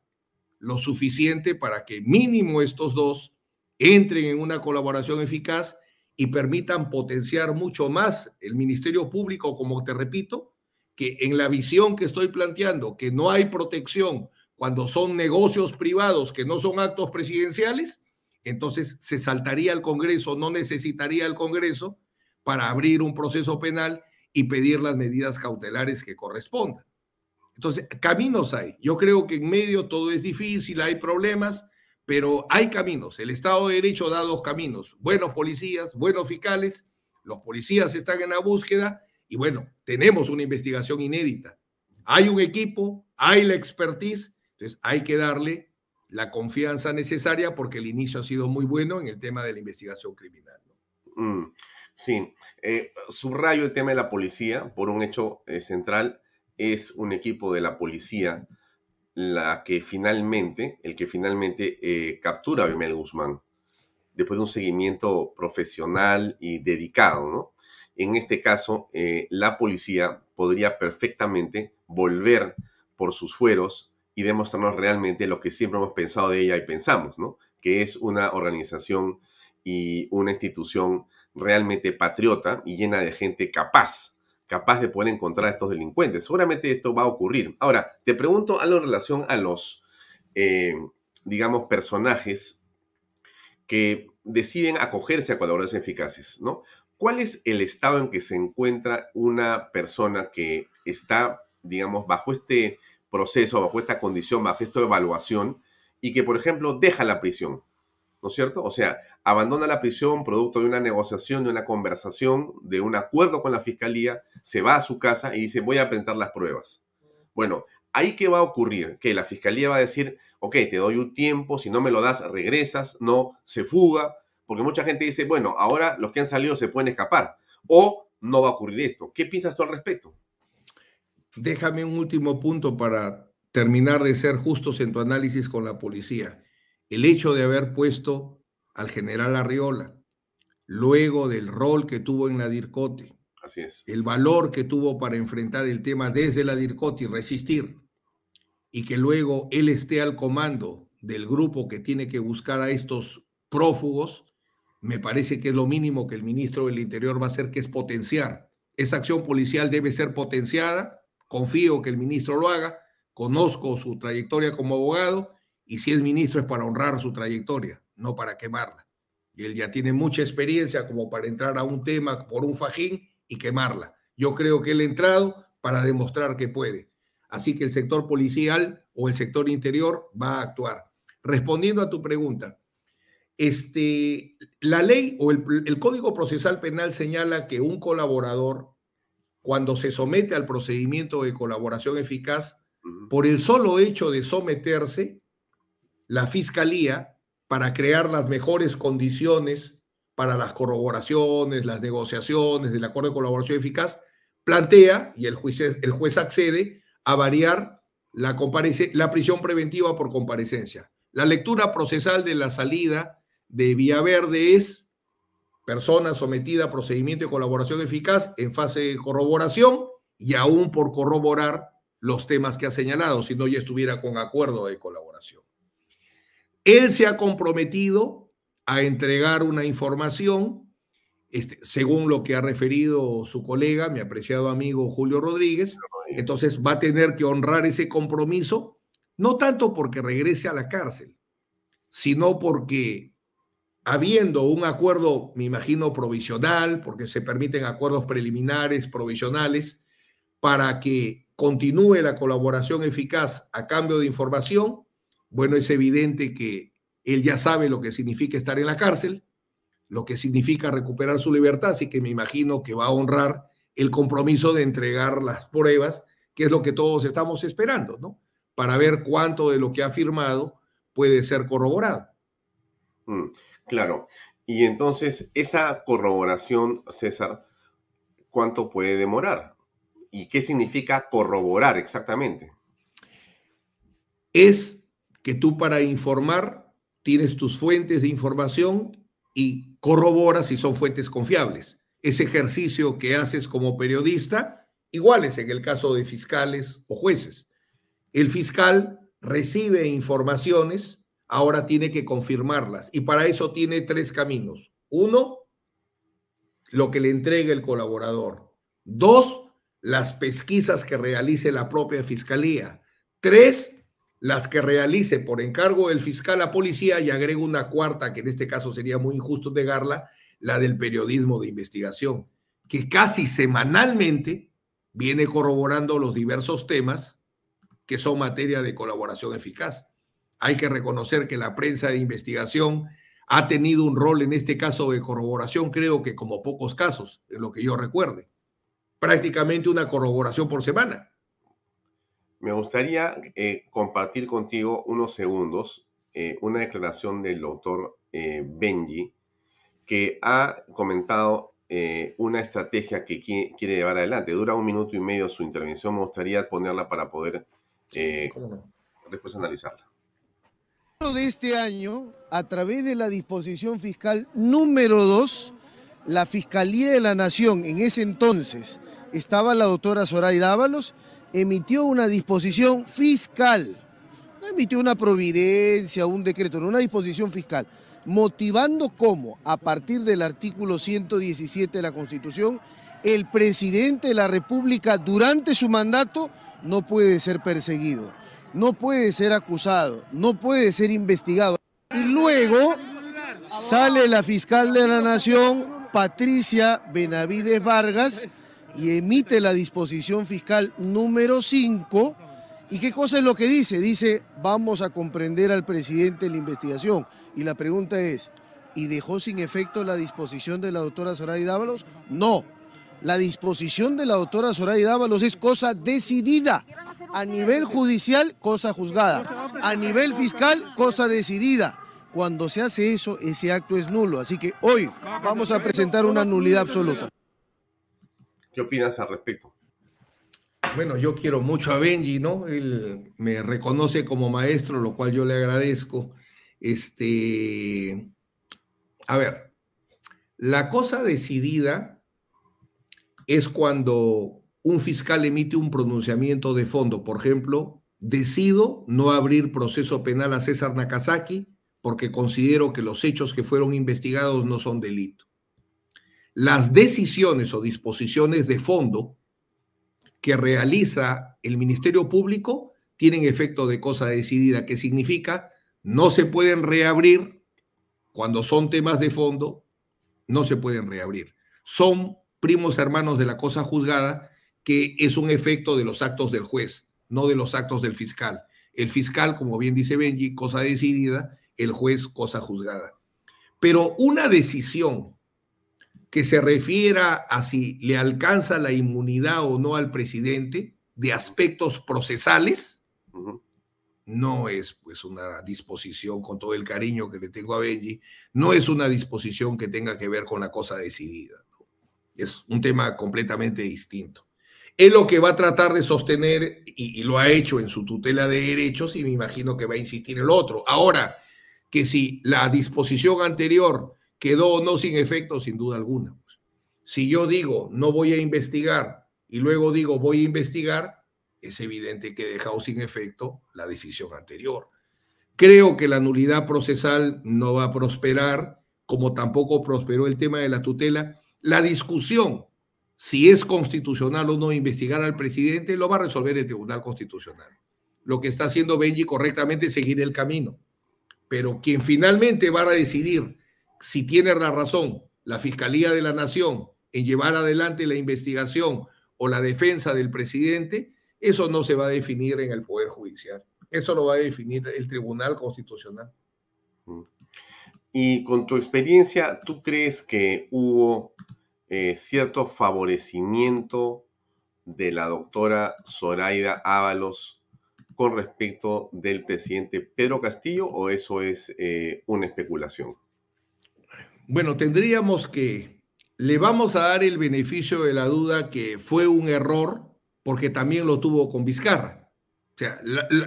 lo suficiente para que mínimo estos dos entren en una colaboración eficaz y permitan potenciar mucho más el Ministerio Público, como te repito, que en la visión que estoy planteando, que no hay protección cuando son negocios privados que no son actos presidenciales, entonces se saltaría al Congreso, no necesitaría el Congreso para abrir un proceso penal y pedir las medidas cautelares que correspondan. Entonces, caminos hay. Yo creo que en medio todo es difícil, hay problemas, pero hay caminos. El Estado de Derecho da dos caminos. Buenos policías, buenos fiscales. Los policías están en la búsqueda y bueno, tenemos una investigación inédita. Hay un equipo, hay la expertise, entonces hay que darle la confianza necesaria porque el inicio ha sido muy bueno en el tema de la investigación criminal. Mm, sí, eh, subrayo el tema de la policía por un hecho eh, central. Es un equipo de la policía la que finalmente, el que finalmente eh, captura a Bimel Guzmán, después de un seguimiento profesional y dedicado, ¿no? En este caso, eh, la policía podría perfectamente volver por sus fueros y demostrarnos realmente lo que siempre hemos pensado de ella y pensamos, ¿no? Que es una organización y una institución realmente patriota y llena de gente capaz capaz de poder encontrar a estos delincuentes. Seguramente esto va a ocurrir. Ahora, te pregunto algo en relación a los, eh, digamos, personajes que deciden acogerse a colaboradores eficaces, ¿no? ¿Cuál es el estado en que se encuentra una persona que está, digamos, bajo este proceso, bajo esta condición, bajo esta evaluación y que, por ejemplo, deja la prisión? ¿No es cierto? O sea, abandona la prisión producto de una negociación, de una conversación, de un acuerdo con la fiscalía, se va a su casa y dice, voy a presentar las pruebas. Bueno, ahí qué va a ocurrir? Que la fiscalía va a decir, ok, te doy un tiempo, si no me lo das, regresas, no, se fuga, porque mucha gente dice, bueno, ahora los que han salido se pueden escapar, o no va a ocurrir esto. ¿Qué piensas tú al respecto? Déjame un último punto para terminar de ser justos en tu análisis con la policía el hecho de haber puesto al general Arriola, luego del rol que tuvo en la DIRCOTE, Así es. el valor que tuvo para enfrentar el tema desde la DIRCOTE y resistir, y que luego él esté al comando del grupo que tiene que buscar a estos prófugos, me parece que es lo mínimo que el ministro del Interior va a hacer, que es potenciar. Esa acción policial debe ser potenciada, confío que el ministro lo haga, conozco su trayectoria como abogado y si es ministro es para honrar su trayectoria, no para quemarla. Y él ya tiene mucha experiencia como para entrar a un tema por un fajín y quemarla. Yo creo que él ha entrado para demostrar que puede. Así que el sector policial o el sector interior va a actuar. Respondiendo a tu pregunta, este, la ley o el, el Código Procesal Penal señala que un colaborador, cuando se somete al procedimiento de colaboración eficaz, por el solo hecho de someterse, la Fiscalía para crear las mejores condiciones para las corroboraciones, las negociaciones del acuerdo de colaboración eficaz, plantea, y el juez, el juez accede, a variar la, la prisión preventiva por comparecencia. La lectura procesal de la salida de Villaverde es persona sometida a procedimiento de colaboración eficaz en fase de corroboración y aún por corroborar los temas que ha señalado, si no ya estuviera con acuerdo de colaboración. Él se ha comprometido a entregar una información, este, según lo que ha referido su colega, mi apreciado amigo Julio Rodríguez. Entonces va a tener que honrar ese compromiso, no tanto porque regrese a la cárcel, sino porque habiendo un acuerdo, me imagino, provisional, porque se permiten acuerdos preliminares, provisionales, para que continúe la colaboración eficaz a cambio de información, bueno, es evidente que él ya sabe lo que significa estar en la cárcel, lo que significa recuperar su libertad, así que me imagino que va a honrar el compromiso de entregar las pruebas, que es lo que todos estamos esperando, ¿no? Para ver cuánto de lo que ha firmado puede ser corroborado. Mm, claro. Y entonces, esa corroboración, César, ¿cuánto puede demorar? ¿Y qué significa corroborar exactamente? Es que tú para informar tienes tus fuentes de información y corroboras si son fuentes confiables. Ese ejercicio que haces como periodista, iguales en el caso de fiscales o jueces. El fiscal recibe informaciones, ahora tiene que confirmarlas y para eso tiene tres caminos. Uno, lo que le entrega el colaborador. Dos, las pesquisas que realice la propia fiscalía. Tres, las que realice por encargo del fiscal a policía y agrego una cuarta, que en este caso sería muy injusto negarla, la del periodismo de investigación, que casi semanalmente viene corroborando los diversos temas que son materia de colaboración eficaz. Hay que reconocer que la prensa de investigación ha tenido un rol en este caso de corroboración, creo que como pocos casos, en lo que yo recuerde. Prácticamente una corroboración por semana. Me gustaría eh, compartir contigo unos segundos eh, una declaración del doctor eh, Benji que ha comentado una estrategia que quiere llevar adelante. Dura un minuto y medio su intervención. Me gustaría ponerla para poder después analizarla. De este año, a través de la disposición fiscal número 2, la Fiscalía de la Nación, en ese entonces, estaba la doctora Zoraida Dávalos, emitió una disposición fiscal, no emitió una providencia, un decreto, no una disposición fiscal, motivando cómo, a partir del artículo 117 de la Constitución, el presidente de la República durante su mandato no puede ser perseguido, no puede ser acusado, no puede ser investigado. Y luego sale la fiscal de la Nación, Patricia Benavides Vargas, y emite la disposición fiscal número 5. ¿Y qué cosa es lo que dice? Dice, vamos a comprender al presidente la investigación. Y la pregunta es, ¿y dejó sin efecto la disposición de la doctora Soraya Dávalos? No. La disposición de la doctora Soraya Dávalos es cosa decidida. A nivel judicial, cosa juzgada. A nivel fiscal, cosa decidida. Cuando se hace eso, ese acto es nulo. Así que hoy vamos a presentar una nulidad absoluta. ¿Qué opinas al respecto? Bueno, yo quiero mucho a Benji, ¿no? Él me reconoce como maestro, lo cual yo le agradezco. Este, a ver, la cosa decidida es cuando un fiscal emite un pronunciamiento de fondo. Por ejemplo, decido no abrir proceso penal a César Nakazaki porque considero que los hechos que fueron investigados no son delito las decisiones o disposiciones de fondo que realiza el Ministerio Público tienen efecto de cosa decidida, que significa no se pueden reabrir cuando son temas de fondo, no se pueden reabrir. Son primos hermanos de la cosa juzgada, que es un efecto de los actos del juez, no de los actos del fiscal. El fiscal, como bien dice Benji, cosa decidida, el juez, cosa juzgada. Pero una decisión que se refiera a si le alcanza la inmunidad o no al presidente de aspectos procesales, no es pues una disposición, con todo el cariño que le tengo a Benji, no es una disposición que tenga que ver con la cosa decidida. Es un tema completamente distinto. Es lo que va a tratar de sostener y, y, lo ha hecho en su tutela de derechos y me imagino que va a insistir el otro. Ahora, que si la disposición anterior quedó o no sin efecto, sin duda alguna. Si yo digo no voy a investigar y luego digo voy a investigar, es evidente que he dejado sin efecto la decisión anterior. Creo que la nulidad procesal no va a prosperar, como tampoco prosperó el tema de la tutela. La discusión, si es constitucional o no investigar al presidente, lo va a resolver el Tribunal Constitucional. Lo que está haciendo Benji correctamente es seguir el camino. Pero quien finalmente va a decidir si tiene la razón la Fiscalía de la Nación en llevar adelante la investigación o la defensa del presidente, eso no se va a definir en el Poder Judicial. Eso lo va a definir el Tribunal Constitucional. Y con tu experiencia, ¿tú crees que hubo eh, cierto favorecimiento de la doctora Zoraida Ábalos con respecto del presidente Pedro Castillo o eso es eh, una especulación? Bueno, tendríamos que, le vamos a dar el beneficio de la duda que fue un error porque también lo tuvo con Vizcarra. O sea,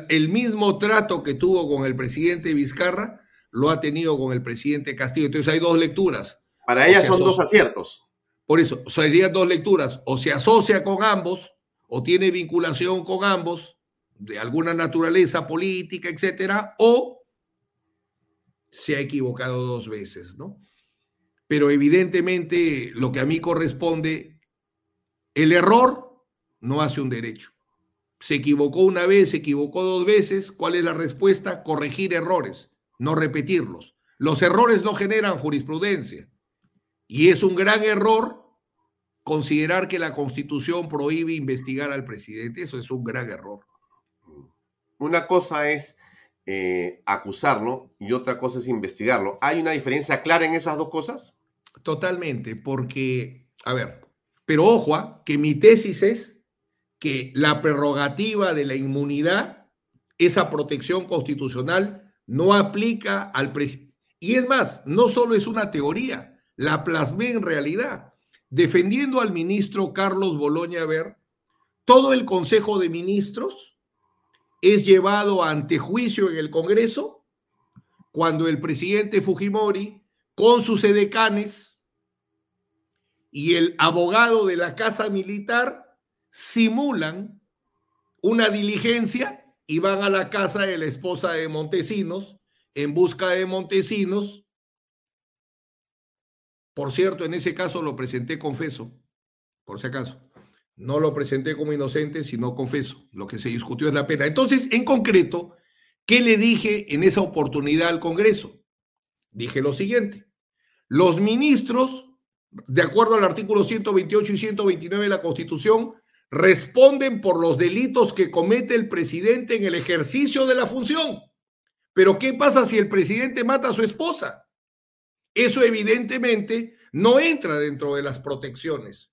el mismo trato que tuvo con el presidente Vizcarra lo ha tenido con el presidente Castillo. Entonces hay dos lecturas. Para ella son dos aciertos. Por eso, serían dos lecturas. O se asocia con ambos, o tiene vinculación con ambos, de alguna naturaleza política, etcétera, o se ha equivocado dos veces, ¿no? Pero evidentemente lo que a mí corresponde, el error no hace un derecho. Se equivocó una vez, se equivocó dos veces. ¿Cuál es la respuesta? Corregir errores, no repetirlos. Los errores no generan jurisprudencia. Y es un gran error considerar que la constitución prohíbe investigar al presidente. Eso es un gran error. Una cosa es eh, acusarlo y otra cosa es investigarlo. ¿Hay una diferencia clara en esas dos cosas? Totalmente, porque, a ver, pero ojo, ¿ah? que mi tesis es que la prerrogativa de la inmunidad, esa protección constitucional, no aplica al presidente. Y es más, no solo es una teoría, la plasmé en realidad. Defendiendo al ministro Carlos Boloña Ver, todo el Consejo de Ministros es llevado ante juicio en el Congreso cuando el presidente Fujimori, con sus edecanes y el abogado de la Casa Militar, simulan una diligencia y van a la casa de la esposa de Montesinos en busca de Montesinos. Por cierto, en ese caso lo presenté confeso, por si acaso. No lo presenté como inocente, sino confeso. Lo que se discutió es la pena. Entonces, en concreto, ¿qué le dije en esa oportunidad al Congreso? Dije lo siguiente. Los ministros, de acuerdo al artículo 128 y 129 de la Constitución, responden por los delitos que comete el presidente en el ejercicio de la función. Pero ¿qué pasa si el presidente mata a su esposa? Eso evidentemente no entra dentro de las protecciones.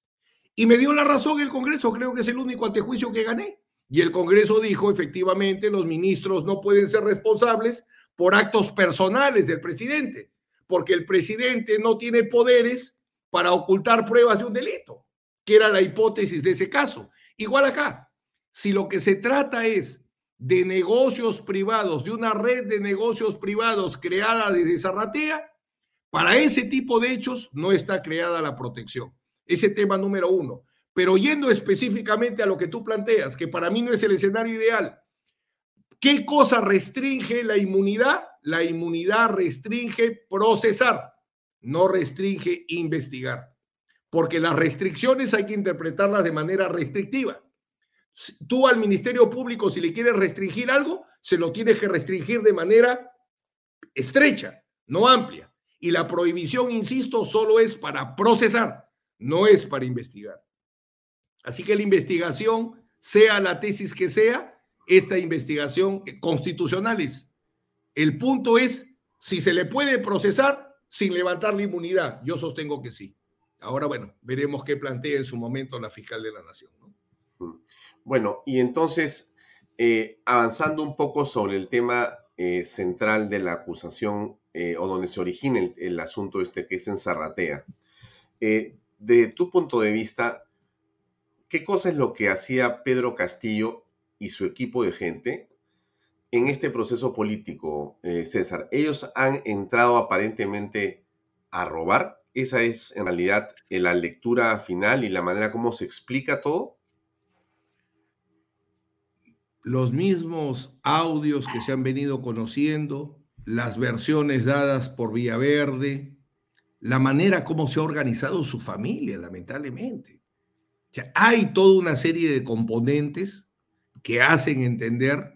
Y me dio la razón el Congreso, creo que es el único antejuicio que gané. Y el Congreso dijo, efectivamente, los ministros no pueden ser responsables por actos personales del presidente, porque el presidente no tiene poderes para ocultar pruebas de un delito que era la hipótesis de ese caso. Igual acá, si lo que se trata es de negocios privados, de una red de negocios privados creada desde Zarratea, para ese tipo de hechos no está creada la protección. Ese tema número uno. Pero yendo específicamente a lo que tú planteas, que para mí no es el escenario ideal, ¿qué cosa restringe la inmunidad? La inmunidad restringe procesar, no restringe investigar porque las restricciones hay que interpretarlas de manera restrictiva. Tú al Ministerio Público, si le quieres restringir algo, se lo tienes que restringir de manera estrecha, no amplia. Y la prohibición, insisto, solo es para procesar, no es para investigar. Así que la investigación, sea la tesis que sea, esta investigación constitucional es. El punto es si se le puede procesar sin levantar la inmunidad. Yo sostengo que sí. Ahora, bueno, veremos qué plantea en su momento la fiscal de la Nación. Mm. Bueno, y entonces, eh, avanzando un poco sobre el tema eh, central de la acusación eh, o donde se origina el, asunto este que es en Zarratea, de tu punto de vista, ¿qué cosa es lo que hacía Pedro Castillo y su equipo de gente en este proceso político, César? Ellos han entrado aparentemente a robar esa es en realidad eh, la lectura final y la manera como se explica todo. Los mismos audios que se han venido conociendo, las versiones dadas por Villaverde, la manera como se ha organizado su familia, lamentablemente. hay toda una serie de componentes que hacen entender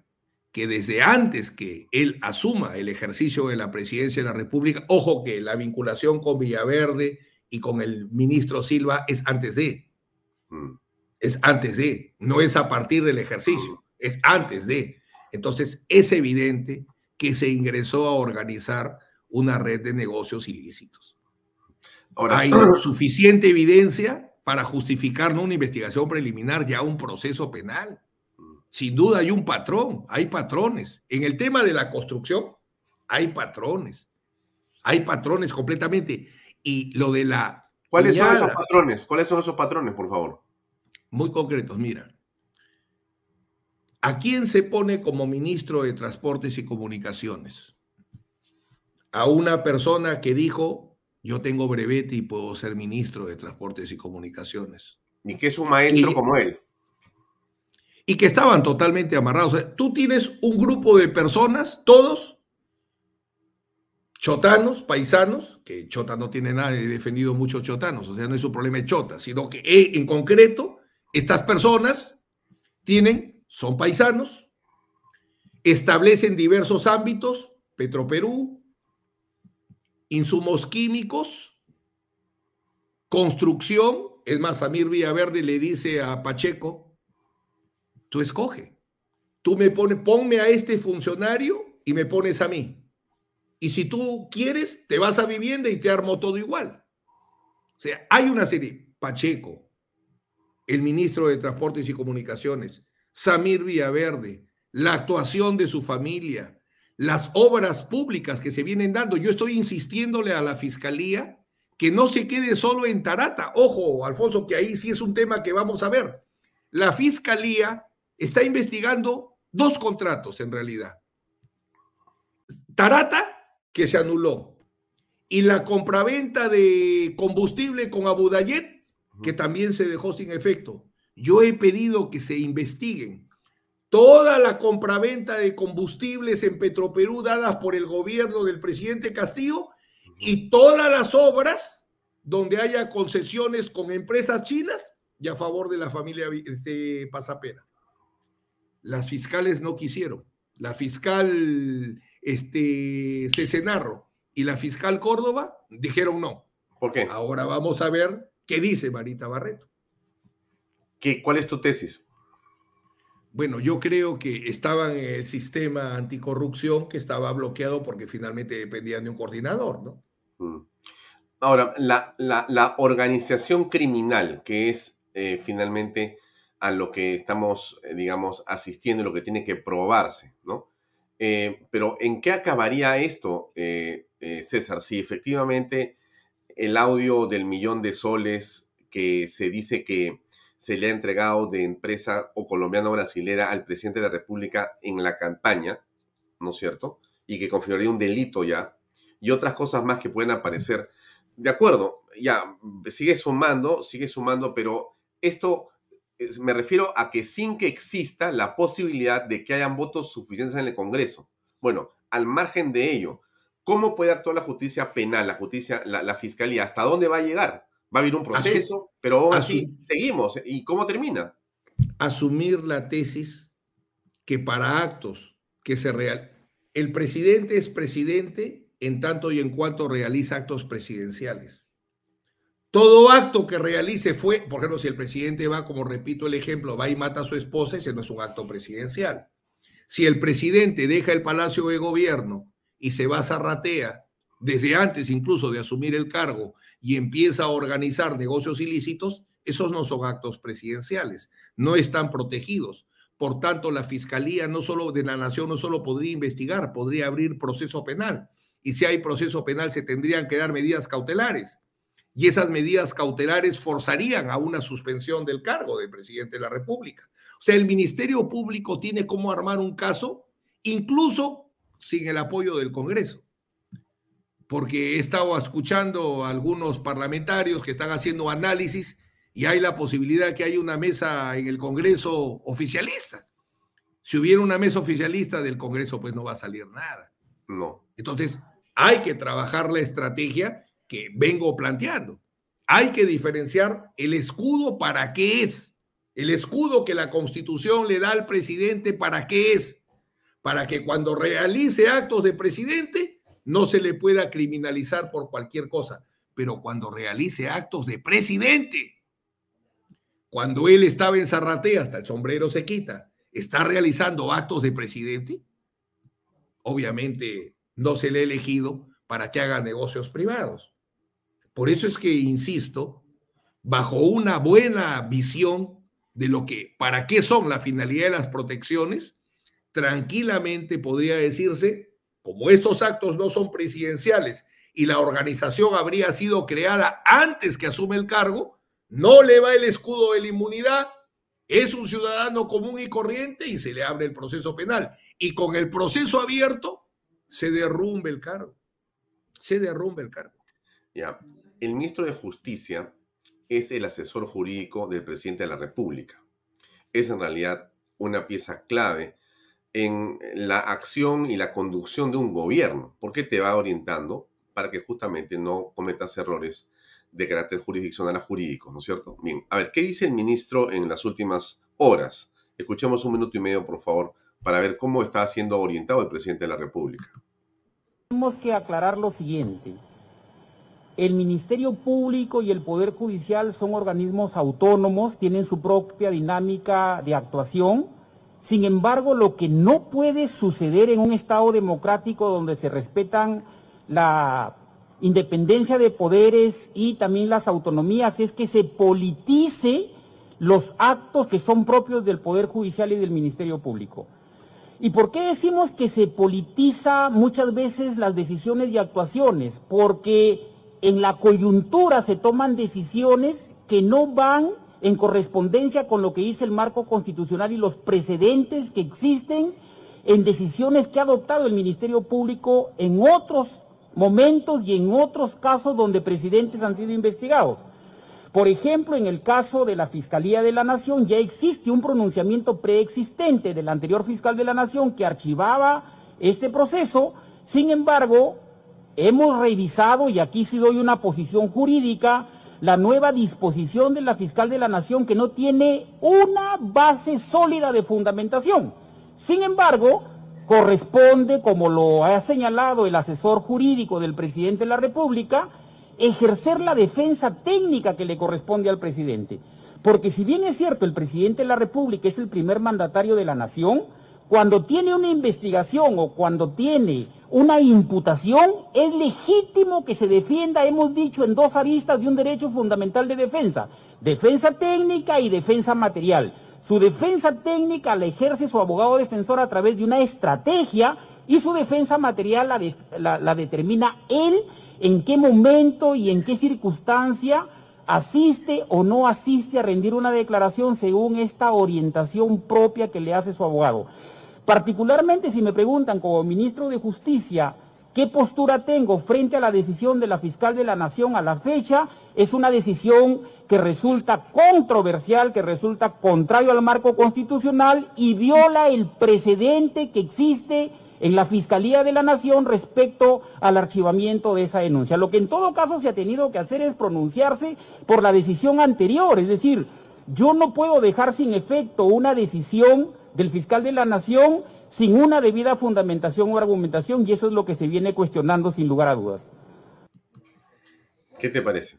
que desde antes que él asuma el ejercicio de la presidencia de la República, ojo que la vinculación con Villaverde y con el ministro Silva es antes de, mm. es antes de, no es a partir del ejercicio, mm. es antes de. Entonces es evidente que se ingresó a organizar una red de negocios ilícitos. Ahora, hay <clears throat> suficiente evidencia para justificar no una investigación preliminar, ya un proceso penal. Sin duda hay un patrón, hay patrones. En el tema de la construcción, hay patrones. Hay patrones completamente. Y lo de la... ¿Cuáles son esos patrones? ¿Cuáles son esos patrones, por favor? Muy concretos, mira. ¿A quién se pone como ministro de Transportes y Comunicaciones? A una persona que dijo, yo tengo brevete y puedo ser ministro de Transportes y Comunicaciones. Y que es un maestro como él. Y que estaban totalmente amarrados. tú tienes un grupo de personas, todos chotanos, paisanos, que Chota no tiene nada, he defendido muchos chotanos, o sea, no es un problema de Chota, sino que eh, en concreto, estas personas tienen son paisanos, establecen diversos ámbitos, Petroperú, insumos químicos, construcción, es más, Samir Villaverde le dice a Pacheco, tú escoge, tú me pones, ponme a este funcionario y me pones a mí. Y si tú quieres, te vas a vivienda y te armo todo igual. O sea, hay una serie, Pacheco, el ministro de Transportes y Comunicaciones, Samir Villaverde, la actuación de su familia, las obras públicas que se vienen dando. Yo estoy insistiéndole a la fiscalía que no se quede solo en Tarata. Ojo, Alfonso, que ahí sí es un tema que vamos a ver. La fiscalía está investigando dos contratos en realidad. Tarata, que se anuló, y la compraventa de combustible con Abudayet, que también se dejó sin efecto. Yo he pedido que se investiguen toda la compraventa de combustibles en Petroperú dadas por el gobierno del presidente Castillo y todas las obras donde haya concesiones con empresas chinas y a favor de la familia de este, Pasapera. Las fiscales no quisieron. La fiscal este, Cesenarro y la fiscal Córdoba dijeron no. ¿Por qué? Ahora vamos a ver qué dice Marita Barreto. ¿Cuál es tu tesis? Bueno, yo creo que estaban en el sistema anticorrupción que estaba bloqueado porque finalmente dependían de un coordinador, ¿no? Mm. Ahora, la, organización criminal, que es eh, finalmente a lo que estamos, eh, digamos, asistiendo, lo que tiene que probarse, ¿no? Eh, pero ¿en qué acabaría esto, César? Si efectivamente el audio del millón de soles que se dice que se le ha entregado de empresa o colombiana o brasilera al presidente de la República en la campaña, ¿no es cierto? Y que configuraría un delito ya, y otras cosas más que pueden aparecer. De acuerdo, ya, sigue sumando, sigue sumando, pero esto me refiero a que sin que exista la posibilidad de que hayan votos suficientes en el Congreso. Bueno, al margen de ello, ¿cómo puede actuar la justicia penal, la justicia, la, la fiscalía? ¿Hasta dónde va a llegar? Va a haber un proceso, pero aún así seguimos. ¿Y cómo termina? Asumir la tesis que para actos que se real el presidente es presidente en tanto y en cuanto realiza actos presidenciales. Todo acto que realice fue, por ejemplo, si el presidente va, como repito el ejemplo, va y mata a su esposa, ese no es un acto presidencial. Si el presidente deja el palacio de gobierno y se va a Zarratea, desde antes incluso de asumir el cargo, y empieza a organizar negocios ilícitos, esos no son actos presidenciales, no están protegidos. Por tanto, la Fiscalía no solo de la Nación no solo podría investigar, podría abrir proceso penal. Y si hay proceso penal, se tendrían que dar medidas cautelares. Y esas medidas cautelares forzarían a una suspensión del cargo del presidente de la República. O sea, el Ministerio Público tiene cómo armar un caso, incluso sin el apoyo del Congreso porque he estado escuchando a algunos parlamentarios que están haciendo análisis y hay la posibilidad que haya una mesa en el Congreso oficialista. Si hubiera una mesa oficialista del Congreso, pues no va a salir nada. No. Entonces, hay que trabajar la estrategia que vengo planteando. Hay que diferenciar el escudo para qué es. El escudo que la Constitución le da al presidente para qué es. Para que cuando realice actos de presidente no se le pueda criminalizar por cualquier cosa, pero cuando realice actos de presidente, cuando él estaba en Zarratea, hasta el sombrero se quita, está realizando actos de presidente, obviamente no se le ha elegido para que haga negocios privados. Por eso es que, insisto, bajo una buena visión de lo que, para qué son la finalidad de las protecciones, tranquilamente podría decirse, como estos actos no son presidenciales y la organización habría sido creada antes que asume el cargo, no le va el escudo de la inmunidad, es un ciudadano común y corriente y se le abre el proceso penal. Y con el proceso abierto se derrumbe el cargo. Se derrumbe el cargo. Ya. El ministro de Justicia es el asesor jurídico del presidente de la República. Es en realidad una pieza clave en la acción y la conducción de un gobierno, porque te va orientando para que justamente no cometas errores de carácter jurisdiccional a jurídico, ¿no es cierto? Bien, a ver, ¿qué dice el ministro en las últimas horas? Escuchemos un minuto y medio, por favor, para ver cómo está siendo orientado el presidente de la República. Tenemos que aclarar lo siguiente. El Ministerio Público y el Poder Judicial son organismos autónomos, tienen su propia dinámica de actuación. Sin embargo, lo que no puede suceder en un Estado democrático donde se respetan la independencia de poderes y también las autonomías es que se politice los actos que son propios del Poder Judicial y del Ministerio Público. ¿Y por qué decimos que se politiza muchas veces las decisiones y actuaciones? Porque en la coyuntura se toman decisiones que no van en correspondencia con lo que dice el marco constitucional y los precedentes que existen en decisiones que ha adoptado el Ministerio Público en otros momentos y en otros casos donde presidentes han sido investigados. Por ejemplo, en el caso de la Fiscalía de la Nación ya existe un pronunciamiento preexistente del anterior fiscal de la Nación que archivaba este proceso. Sin embargo, hemos revisado, y aquí sí doy una posición jurídica, la nueva disposición de la fiscal de la Nación que no tiene una base sólida de fundamentación. Sin embargo, corresponde, como lo ha señalado el asesor jurídico del presidente de la República, ejercer la defensa técnica que le corresponde al presidente. Porque si bien es cierto, el presidente de la República es el primer mandatario de la nación, cuando tiene una investigación o cuando tiene una imputación, es legítimo que se defienda, hemos dicho, en dos aristas de un derecho fundamental de defensa, defensa técnica y defensa material. Su defensa técnica la ejerce su abogado defensor a través de una estrategia y su defensa material la, determina él en qué momento y en qué circunstancia asiste o no asiste a rendir una declaración según esta orientación propia que le hace su abogado. Particularmente si me preguntan como ministro de Justicia qué postura tengo frente a la decisión de la fiscal de la Nación a la fecha, es una decisión que resulta controversial, que resulta contrario al marco constitucional y viola el precedente que existe en la Fiscalía de la Nación respecto al archivamiento de esa denuncia. Lo que en todo caso se ha tenido que hacer es pronunciarse por la decisión anterior, es decir, yo no puedo dejar sin efecto una decisión del fiscal de la Nación sin una debida fundamentación o argumentación y eso es lo que se viene cuestionando sin lugar a dudas. ¿Qué te parece?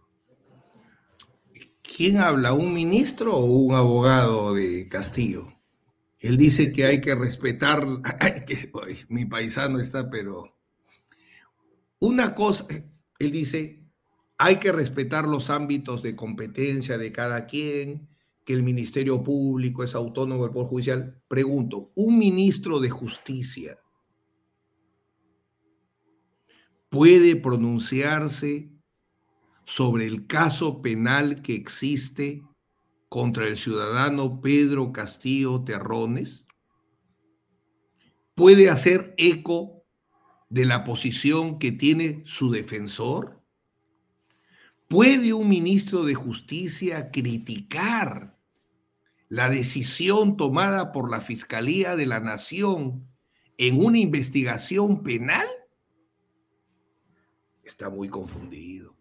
¿Quién habla? ¿Un ministro o un abogado de Castillo? Él dice que hay que respetar, <laughs> que, mi paisano está, pero una cosa, él dice, hay que respetar los ámbitos de competencia de cada quien, que el Ministerio Público es autónomo del Poder Judicial. Pregunto, ¿un ministro de Justicia puede pronunciarse sobre el caso penal que existe contra el ciudadano Pedro Castillo Terrones? ¿Puede hacer eco de la posición que tiene su defensor? ¿Puede un ministro de justicia criticar la decisión tomada por la Fiscalía de la Nación en una investigación penal? Está muy confundido.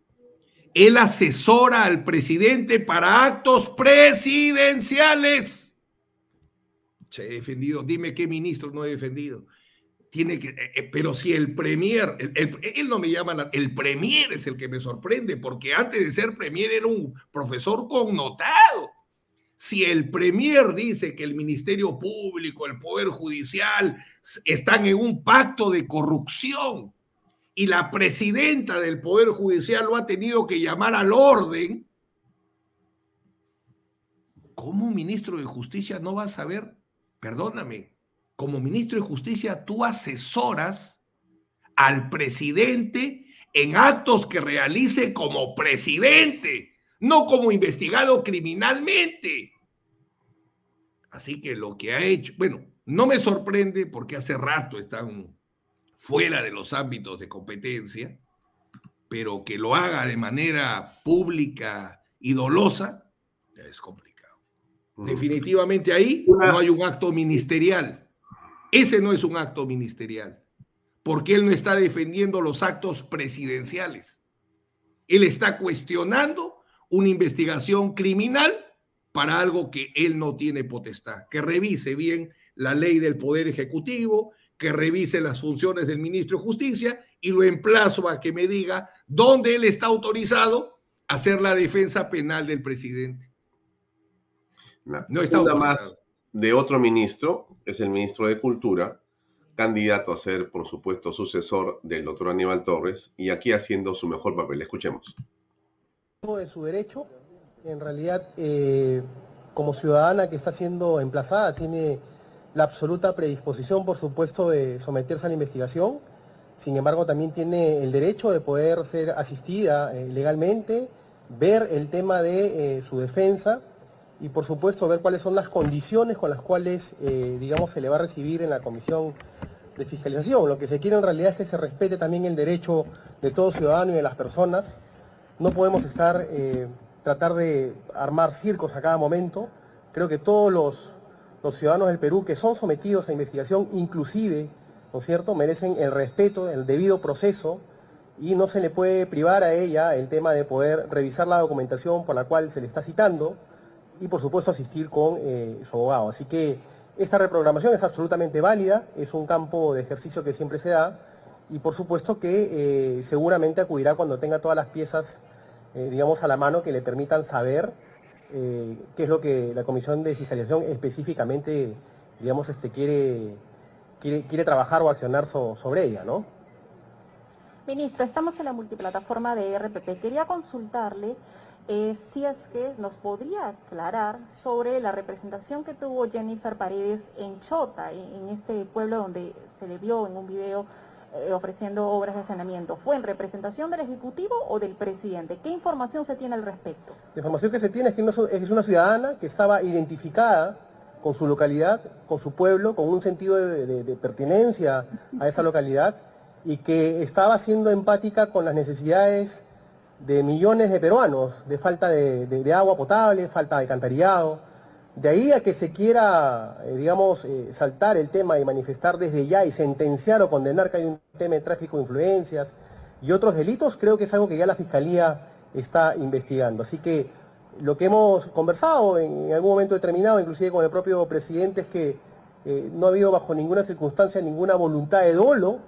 Él asesora al presidente para actos presidenciales. Se he defendido. Dime qué ministro no he defendido. Tiene que, eh, eh, pero si el premier, él no me llama, el premier es el que me sorprende, porque antes de ser premier era un profesor connotado. Si el premier dice que el Ministerio Público, el Poder Judicial están en un pacto de corrupción, y la presidenta del Poder Judicial lo ha tenido que llamar al orden, ¿cómo ministro de Justicia no va a saber? Perdóname, como ministro de Justicia tú asesoras al presidente en actos que realice como presidente, no como investigado criminalmente. Así que lo que ha hecho, bueno, no me sorprende porque hace rato están fuera de los ámbitos de competencia, pero que lo haga de manera pública y dolosa, es complicado. Definitivamente ahí no hay un acto ministerial. Ese no es un acto ministerial, porque él no está defendiendo los actos presidenciales. Él está cuestionando una investigación criminal para algo que él no tiene potestad. Que revise bien la ley del Poder Ejecutivo, que revise las funciones del ministro de Justicia y lo emplazo a que me diga dónde él está autorizado a hacer la defensa penal del presidente no está una más de otro ministro, es el ministro de Cultura, candidato a ser, por supuesto, sucesor del doctor Aníbal Torres, y aquí haciendo su mejor papel. Escuchemos. De su derecho, en realidad, eh, como ciudadana que está siendo emplazada, tiene la absoluta predisposición, por supuesto, de someterse a la investigación. Sin embargo, también tiene el derecho de poder ser asistida eh, legalmente, ver el tema de eh, su defensa y por supuesto ver cuáles son las condiciones con las cuales, digamos, se le va a recibir en la comisión de fiscalización. Lo que se quiere en realidad es que se respete también el derecho de todo ciudadano y de las personas. No podemos estar, eh, tratar de armar circos a cada momento. Creo que todos los, ciudadanos del Perú que son sometidos a investigación, inclusive, ¿no es cierto?, merecen el respeto, el debido proceso y no se le puede privar a ella el tema de poder revisar la documentación por la cual se le está citando y por supuesto asistir con eh, su abogado. Así que esta reprogramación es absolutamente válida, es un campo de ejercicio que siempre se da y por supuesto que eh, seguramente acudirá cuando tenga todas las piezas, eh, digamos, a la mano que le permitan saber qué es lo que la Comisión de Fiscalización específicamente, digamos, este, quiere, quiere, quiere trabajar o accionar sobre ella, ¿no? Ministro, estamos en la multiplataforma de RPP. Quería consultarle eh, si es que nos podría aclarar sobre la representación que tuvo Jennifer Paredes en Chota, en, este pueblo donde se le vio en un video eh, ofreciendo obras de saneamiento. ¿Fue en representación del Ejecutivo o del presidente? ¿Qué información se tiene al respecto? La información que se tiene es que es una ciudadana que estaba identificada con su localidad, con su pueblo, con un sentido de pertinencia a esa localidad y que estaba siendo empática con las necesidades de millones de peruanos, de falta de, agua potable, falta de alcantarillado. De ahí a que se quiera, eh, digamos, eh, saltar el tema y manifestar desde ya y sentenciar o condenar que hay un tema de tráfico de influencias y otros delitos, creo que es algo que ya la Fiscalía está investigando. Así que lo que hemos conversado en, algún momento determinado, inclusive con el propio presidente, es que eh, no ha habido bajo ninguna circunstancia ninguna voluntad de dolo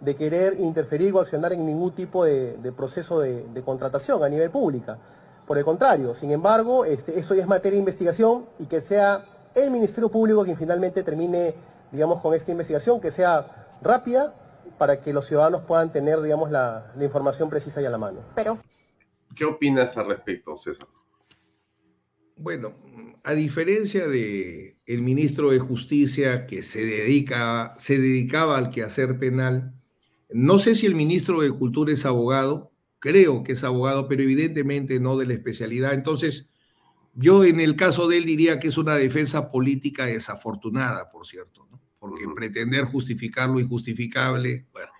de querer interferir o accionar en ningún tipo de, proceso de, contratación a nivel pública. Por el contrario, sin embargo, este, eso ya es materia de investigación y que sea el Ministerio Público quien finalmente termine, digamos, con esta investigación, que sea rápida para que los ciudadanos puedan tener, digamos, la, información precisa y a la mano. Pero... ¿Qué opinas al respecto, César? Bueno, a diferencia de el ministro de Justicia que se dedica, se dedicaba al quehacer penal, no sé si el ministro de Cultura es abogado, creo que es abogado, pero evidentemente no de la especialidad. Entonces, yo en el caso de él diría que es una defensa política desafortunada, por cierto, porque pretender justificar lo injustificable, bueno.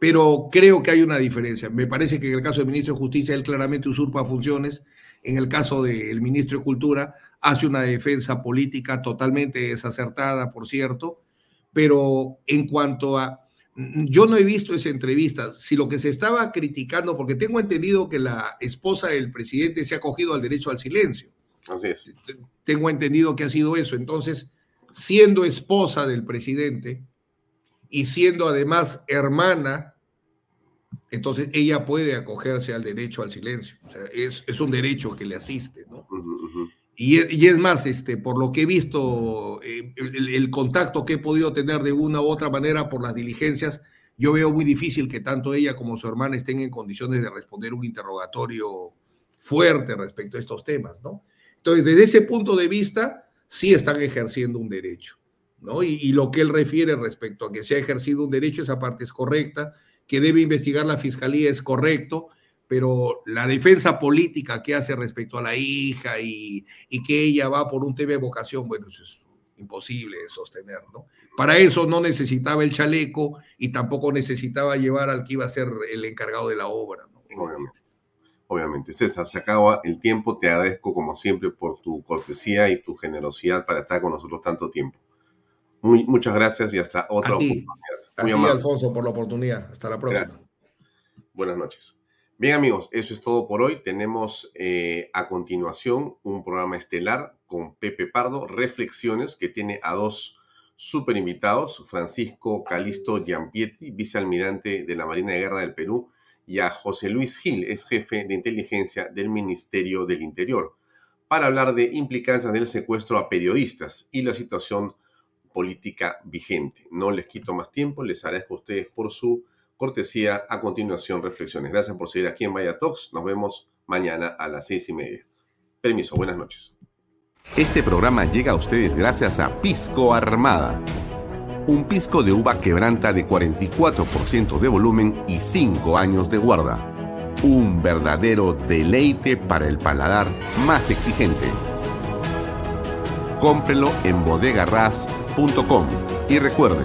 Pero creo que hay una diferencia. Me parece que en el caso del ministro de Justicia él claramente usurpa funciones. En el caso del ministro de Cultura hace una defensa política totalmente desacertada, por cierto. Pero en cuanto a yo no he visto esa entrevista. Si lo que se estaba criticando, porque tengo entendido que la esposa del presidente se ha cogido al derecho al silencio. Así es. Tengo entendido que ha sido eso. Entonces, siendo esposa del presidente y siendo además hermana, entonces ella puede acogerse al derecho al silencio. O sea, es, un derecho que le asiste, ¿no? Y, es más, este, por lo que he visto, eh, el, contacto que he podido tener de una u otra manera por las diligencias, yo veo muy difícil que tanto ella como su hermana estén en condiciones de responder un interrogatorio fuerte respecto a estos temas, ¿no? Entonces, desde ese punto de vista, sí están ejerciendo un derecho, ¿no? Y, y, lo que él refiere respecto a que se ha ejercido un derecho, esa parte es correcta, que debe investigar la fiscalía es correcto, pero la defensa política que hace respecto a la hija y, y que ella va por un tema de vocación, bueno, eso es imposible de sostener, ¿no? Para eso no necesitaba el chaleco y tampoco necesitaba llevar al que iba a ser el encargado de la obra, ¿no? Obviamente. Obviamente. César, se acaba el tiempo. Te agradezco como siempre por tu cortesía y tu generosidad para estar con nosotros tanto tiempo. Muy, muchas gracias y hasta otra oportunidad. Muy a ti, Alfonso, por la oportunidad. Hasta la próxima. Buenas noches. Bien amigos, eso es todo por hoy. Tenemos eh, a continuación un programa estelar con Pepe Pardo, Reflexiones, que tiene a dos super invitados, Francisco Calisto Giampietri, vicealmirante de la Marina de Guerra del Perú, y a José Luis Gil, es jefe de inteligencia del Ministerio del Interior, para hablar de implicancias del secuestro a periodistas y la situación política vigente. No les quito más tiempo, les agradezco a ustedes por su cortesía. A continuación, reflexiones. Gracias por seguir aquí en Vaya Talks. Nos vemos mañana a las seis y media. Permiso, buenas noches. Este programa llega a ustedes gracias a Pisco Armada. Un pisco de uva quebranta de 44% de volumen y 5 años de guarda. Un verdadero deleite para el paladar más exigente. Cómprelo en bodegarras.com y recuerde,